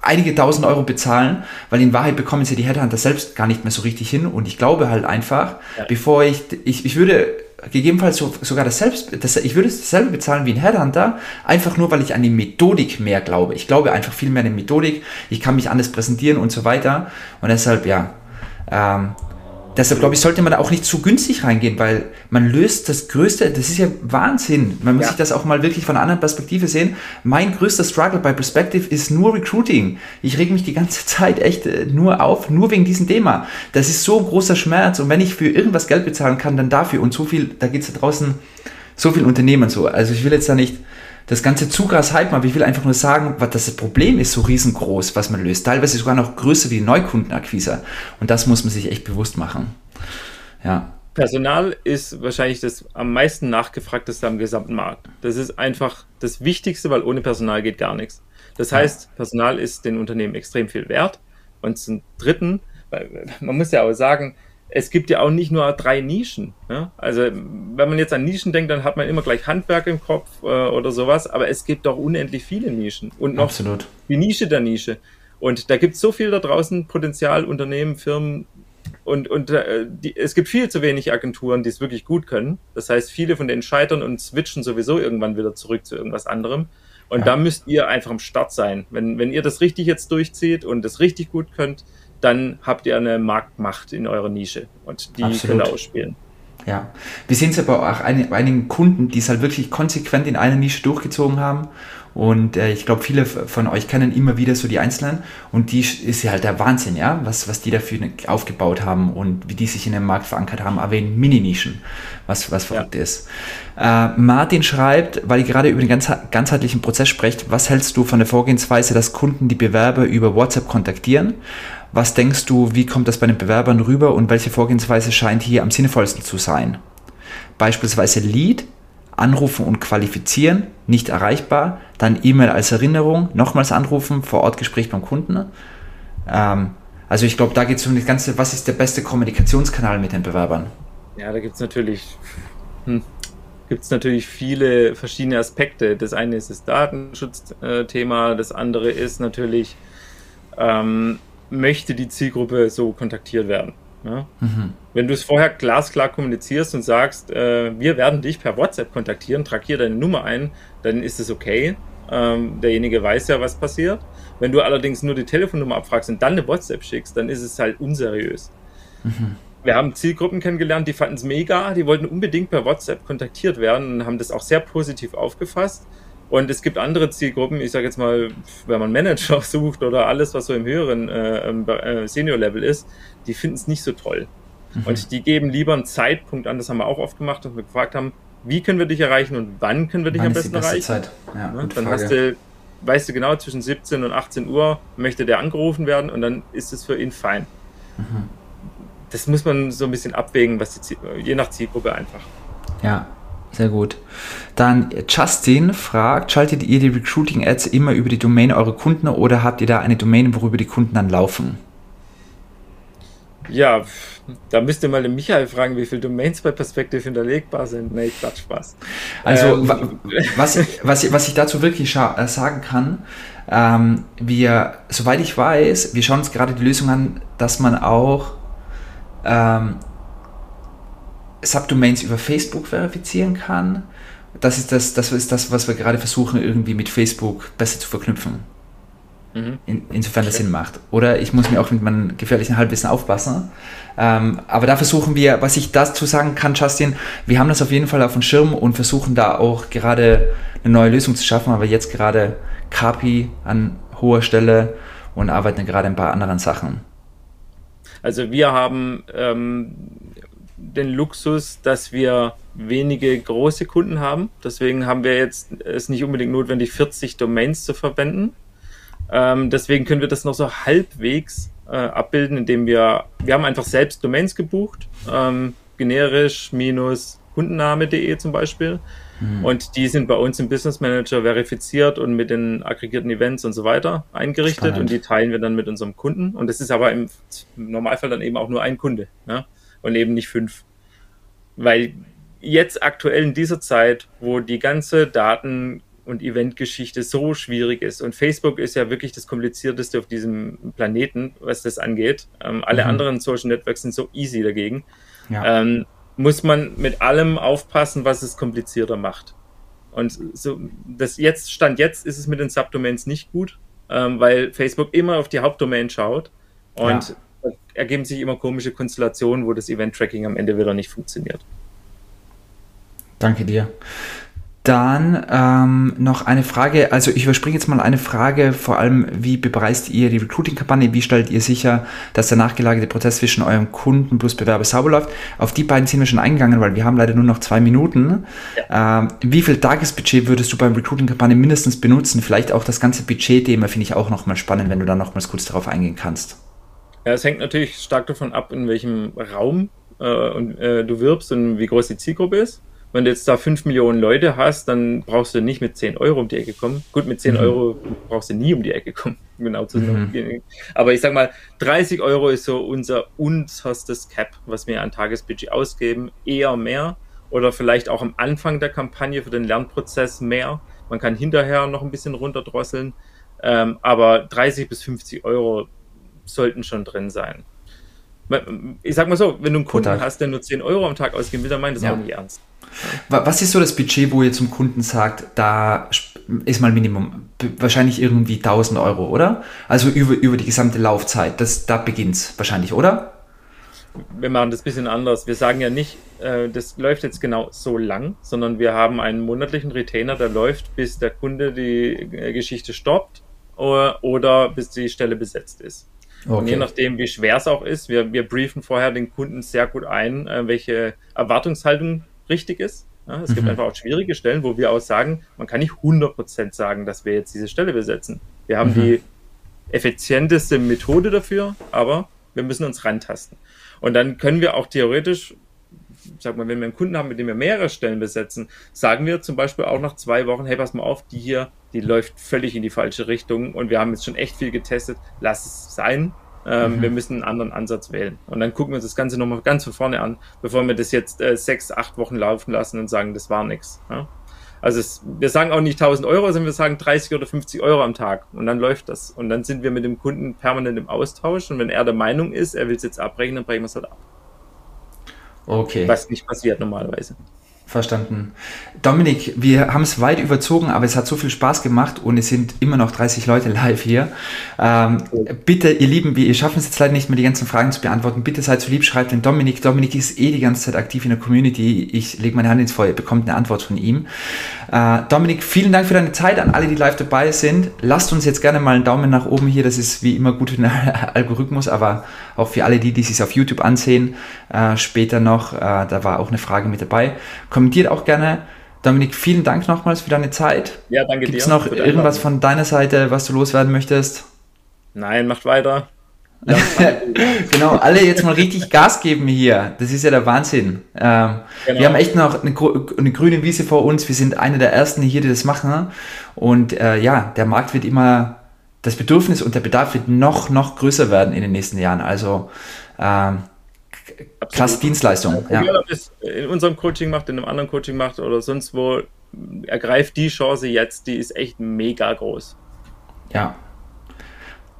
einige tausend Euro bezahlen, weil in Wahrheit bekommen sie die Headhunter selbst gar nicht mehr so richtig hin. Und ich glaube halt einfach, ja. bevor ich, ich, ich würde gegebenenfalls so, sogar das selbst, das, ich würde dasselbe bezahlen wie ein Headhunter, einfach nur, weil ich an die Methodik mehr glaube. Ich glaube einfach viel mehr an die Methodik, ich kann mich anders präsentieren und so weiter. Und deshalb, ja, ähm, deshalb glaube ich, sollte man da auch nicht zu günstig reingehen, weil man löst das größte, das ist ja Wahnsinn. Man muss ja. sich das auch mal wirklich von einer anderen Perspektive sehen. Mein größter Struggle bei Perspective ist nur Recruiting. Ich reg mich die ganze Zeit echt äh, nur auf, nur wegen diesem Thema. Das ist so ein großer Schmerz und wenn ich für irgendwas Geld bezahlen kann, dann dafür und so viel, da geht es da draußen so viel Unternehmen so. Also ich will jetzt da nicht das ganze zu krass hypen, aber ich will einfach nur sagen, was das Problem ist so riesengroß, was man löst. Teilweise sogar noch größer wie die Neukundenakquise. Und das muss man sich echt bewusst machen. Ja. Personal ist wahrscheinlich das am meisten nachgefragteste am gesamten Markt. Das ist einfach das Wichtigste, weil ohne Personal geht gar nichts. Das heißt, Personal ist den Unternehmen extrem viel wert. Und zum Dritten, man muss ja auch sagen, es gibt ja auch nicht nur drei Nischen. Ja? Also wenn man jetzt an Nischen denkt, dann hat man immer gleich Handwerk im Kopf äh, oder sowas, aber es gibt doch unendlich viele Nischen und noch Absolut. die Nische der Nische. Und da gibt es so viel da draußen, Potenzial, Unternehmen, Firmen und, und äh, die, es gibt viel zu wenig Agenturen, die es wirklich gut können. Das heißt, viele von denen scheitern und switchen sowieso irgendwann wieder zurück zu irgendwas anderem. Und ja. da müsst ihr einfach am Start sein. Wenn, wenn ihr das richtig jetzt durchzieht und das richtig gut könnt, dann habt ihr eine Marktmacht in eurer Nische und die Absolut. könnt ihr ausspielen. Ja, wir sehen es aber auch bei einigen Kunden, die es halt wirklich konsequent in einer Nische durchgezogen haben und äh, ich glaube, viele von euch kennen immer wieder so die Einzelnen und die ist ja halt der Wahnsinn, ja, was, was die dafür aufgebaut haben und wie die sich in dem Markt verankert haben, aber in Mini-Nischen, was, was verrückt ja. ist. Äh, Martin schreibt, weil ihr gerade über den ganz, ganzheitlichen Prozess sprecht, was hältst du von der Vorgehensweise, dass Kunden die Bewerber über WhatsApp kontaktieren? Was denkst du, wie kommt das bei den Bewerbern rüber und welche Vorgehensweise scheint hier am sinnvollsten zu sein? Beispielsweise Lead, anrufen und qualifizieren, nicht erreichbar, dann E-Mail als Erinnerung, nochmals anrufen, vor Ort Gespräch beim Kunden. Ähm, also ich glaube, da geht es um das Ganze, was ist der beste Kommunikationskanal mit den Bewerbern? Ja, da gibt es natürlich hm, natürlich viele verschiedene Aspekte. Das eine ist das Datenschutzthema, das andere ist natürlich, ähm, möchte die Zielgruppe so kontaktiert werden. Ja? Mhm. Wenn du es vorher glasklar kommunizierst und sagst, äh, wir werden dich per WhatsApp kontaktieren, trag hier deine Nummer ein, dann ist es okay. Ähm, derjenige weiß ja, was passiert. Wenn du allerdings nur die Telefonnummer abfragst und dann eine WhatsApp schickst, dann ist es halt unseriös. Mhm. Wir haben Zielgruppen kennengelernt, die fanden es mega, die wollten unbedingt per WhatsApp kontaktiert werden und haben das auch sehr positiv aufgefasst. Und es gibt andere Zielgruppen, ich sage jetzt mal, wenn man Manager sucht oder alles, was so im höheren äh, äh, Senior-Level ist, die finden es nicht so toll. Mhm. Und die geben lieber einen Zeitpunkt an, das haben wir auch oft gemacht, dass wir gefragt haben, wie können wir dich erreichen und wann können wir dich wann am besten beste erreichen? Zeit? Ja, ja, dann hast du, weißt du genau, zwischen 17 und 18 Uhr möchte der angerufen werden und dann ist es für ihn fein. Mhm. Das muss man so ein bisschen abwägen, was die, je nach Zielgruppe einfach. Ja, sehr gut. Dann Justin fragt, schaltet ihr die Recruiting-Ads immer über die Domain eurer Kunden oder habt ihr da eine Domain, worüber die Kunden dann laufen? Ja, da müsst ihr mal den Michael fragen, wie viele Domains bei Perspective hinterlegbar sind. Nee, Quatsch, Spaß. Also, ähm, was, ich, was, ich, was ich dazu wirklich äh, sagen kann, ähm, wir, soweit ich weiß, wir schauen uns gerade die Lösung an, dass man auch ähm, Subdomains über Facebook verifizieren kann. Das ist das, das ist das, was wir gerade versuchen, irgendwie mit Facebook besser zu verknüpfen. Mhm. In, insofern das Sinn macht. Oder ich muss mir auch mit meinem gefährlichen Halbwissen aufpassen. Ähm, aber da versuchen wir, was ich dazu sagen kann, Justin, wir haben das auf jeden Fall auf dem Schirm und versuchen da auch gerade eine neue Lösung zu schaffen, aber jetzt gerade Kapi an hoher Stelle und arbeiten gerade ein paar anderen Sachen. Also wir haben ähm, den Luxus, dass wir wenige große Kunden haben. Deswegen haben wir jetzt es nicht unbedingt notwendig, 40 Domains zu verwenden. Ähm, deswegen können wir das noch so halbwegs äh, abbilden, indem wir, wir haben einfach selbst Domains gebucht, ähm, generisch minus kundenname.de zum Beispiel. Hm. Und die sind bei uns im Business Manager verifiziert und mit den aggregierten Events und so weiter eingerichtet Spannend. und die teilen wir dann mit unserem Kunden. Und das ist aber im Normalfall dann eben auch nur ein Kunde ne? Und eben nicht fünf. Weil jetzt aktuell in dieser Zeit, wo die ganze Daten und Eventgeschichte so schwierig ist. Und Facebook ist ja wirklich das komplizierteste auf diesem Planeten, was das angeht. Ähm, alle mhm. anderen Social Networks sind so easy dagegen. Ja. Ähm, muss man mit allem aufpassen, was es komplizierter macht. Und so, das jetzt, Stand jetzt ist es mit den Subdomains nicht gut, ähm, weil Facebook immer auf die Hauptdomain schaut und ja. Ergeben sich immer komische Konstellationen, wo das Event-Tracking am Ende wieder nicht funktioniert. Danke dir. Dann ähm, noch eine Frage, also ich überspringe jetzt mal eine Frage, vor allem wie bepreist ihr die Recruiting-Kampagne, wie stellt ihr sicher, dass der nachgelagerte Prozess zwischen eurem Kunden plus Bewerber sauber läuft? Auf die beiden sind wir schon eingegangen, weil wir haben leider nur noch zwei Minuten. Ja. Ähm, wie viel Tagesbudget würdest du beim Recruiting-Kampagne mindestens benutzen? Vielleicht auch das ganze Budget-Thema finde ich auch nochmal spannend, wenn du da nochmals kurz darauf eingehen kannst. Ja, es hängt natürlich stark davon ab, in welchem Raum äh, und, äh, du wirbst und wie groß die Zielgruppe ist. Wenn du jetzt da 5 Millionen Leute hast, dann brauchst du nicht mit 10 Euro um die Ecke kommen. Gut, mit 10 mhm. Euro brauchst du nie um die Ecke kommen, genau zu mhm. Aber ich sag mal, 30 Euro ist so unser unterstes Cap, was wir an Tagesbudget ausgeben. Eher mehr oder vielleicht auch am Anfang der Kampagne für den Lernprozess mehr. Man kann hinterher noch ein bisschen runterdrosseln. Ähm, aber 30 bis 50 Euro sollten schon drin sein. Ich sag mal so, wenn du einen Kunden hast, der nur 10 Euro am Tag ausgeben will, dann meint das ja. auch nicht ernst. Was ist so das Budget, wo ihr zum Kunden sagt, da ist mal Minimum, wahrscheinlich irgendwie 1000 Euro, oder? Also über, über die gesamte Laufzeit, das, da beginnt es wahrscheinlich, oder? Wir machen das ein bisschen anders. Wir sagen ja nicht, äh, das läuft jetzt genau so lang, sondern wir haben einen monatlichen Retainer, der läuft, bis der Kunde die äh, Geschichte stoppt oder, oder bis die Stelle besetzt ist. Okay. Und je nachdem, wie schwer es auch ist, wir, wir briefen vorher den Kunden sehr gut ein, äh, welche Erwartungshaltung richtig ist. Ja, es mhm. gibt einfach auch schwierige Stellen, wo wir auch sagen, man kann nicht 100% sagen, dass wir jetzt diese Stelle besetzen. Wir haben mhm. die effizienteste Methode dafür, aber wir müssen uns rantasten. Und dann können wir auch theoretisch, sag mal, wenn wir einen Kunden haben, mit dem wir mehrere Stellen besetzen, sagen wir zum Beispiel auch nach zwei Wochen, hey, pass mal auf, die hier, die läuft völlig in die falsche Richtung und wir haben jetzt schon echt viel getestet, lass es sein, Ähm, mhm. Wir müssen einen anderen Ansatz wählen. Und dann gucken wir uns das Ganze nochmal ganz von vorne an, bevor wir das jetzt äh, sechs, acht Wochen laufen lassen und sagen, das war nichts. Ja? Also es, wir sagen auch nicht 1000 Euro, sondern wir sagen 30 oder 50 Euro am Tag. Und dann läuft das. Und dann sind wir mit dem Kunden permanent im Austausch. Und wenn er der Meinung ist, er will es jetzt abbrechen, dann brechen wir es halt ab. Okay. Was nicht passiert normalerweise. Verstanden. Dominik, wir haben es weit überzogen, aber es hat so viel Spaß gemacht und es sind immer noch 30 Leute live hier. Ähm, bitte, ihr Lieben, wir schaffen es jetzt leider nicht mehr, die ganzen Fragen zu beantworten. Bitte seid so lieb, schreibt den Dominik. Dominik ist eh die ganze Zeit aktiv in der Community. Ich lege meine Hand ins Feuer, bekommt eine Antwort von ihm. Äh, Dominik, vielen Dank für deine Zeit an alle, die live dabei sind. Lasst uns jetzt gerne mal einen Daumen nach oben hier. Das ist wie immer gut für den Algorithmus, aber auch für alle die, die sich auf YouTube ansehen, äh, später noch. Äh, da war auch eine Frage mit dabei Kommentiert auch gerne. Dominik, vielen Dank nochmals für deine Zeit. Ja, danke Gibt's dir. Gibt es noch irgendwas von deiner Seite, was du loswerden möchtest? Nein, macht weiter. Ja, genau, alle jetzt mal richtig Gas geben hier. Das ist ja der Wahnsinn. Ähm, genau. Wir haben echt noch eine, eine, grüne Wiese vor uns. Wir sind eine der ersten hier, die das machen. Und äh, ja, der Markt wird immer, das Bedürfnis und der Bedarf wird noch, noch größer werden in den nächsten Jahren. Also ähm, Absolut. krass Dienstleistung. Ja. In unserem Coaching macht, in einem anderen Coaching macht oder sonst wo, ergreift die Chance jetzt, die ist echt mega groß. Ja.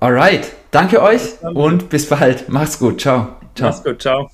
Alright, danke euch bis und bis bald. Macht's gut, ciao. ciao. Macht's gut, ciao.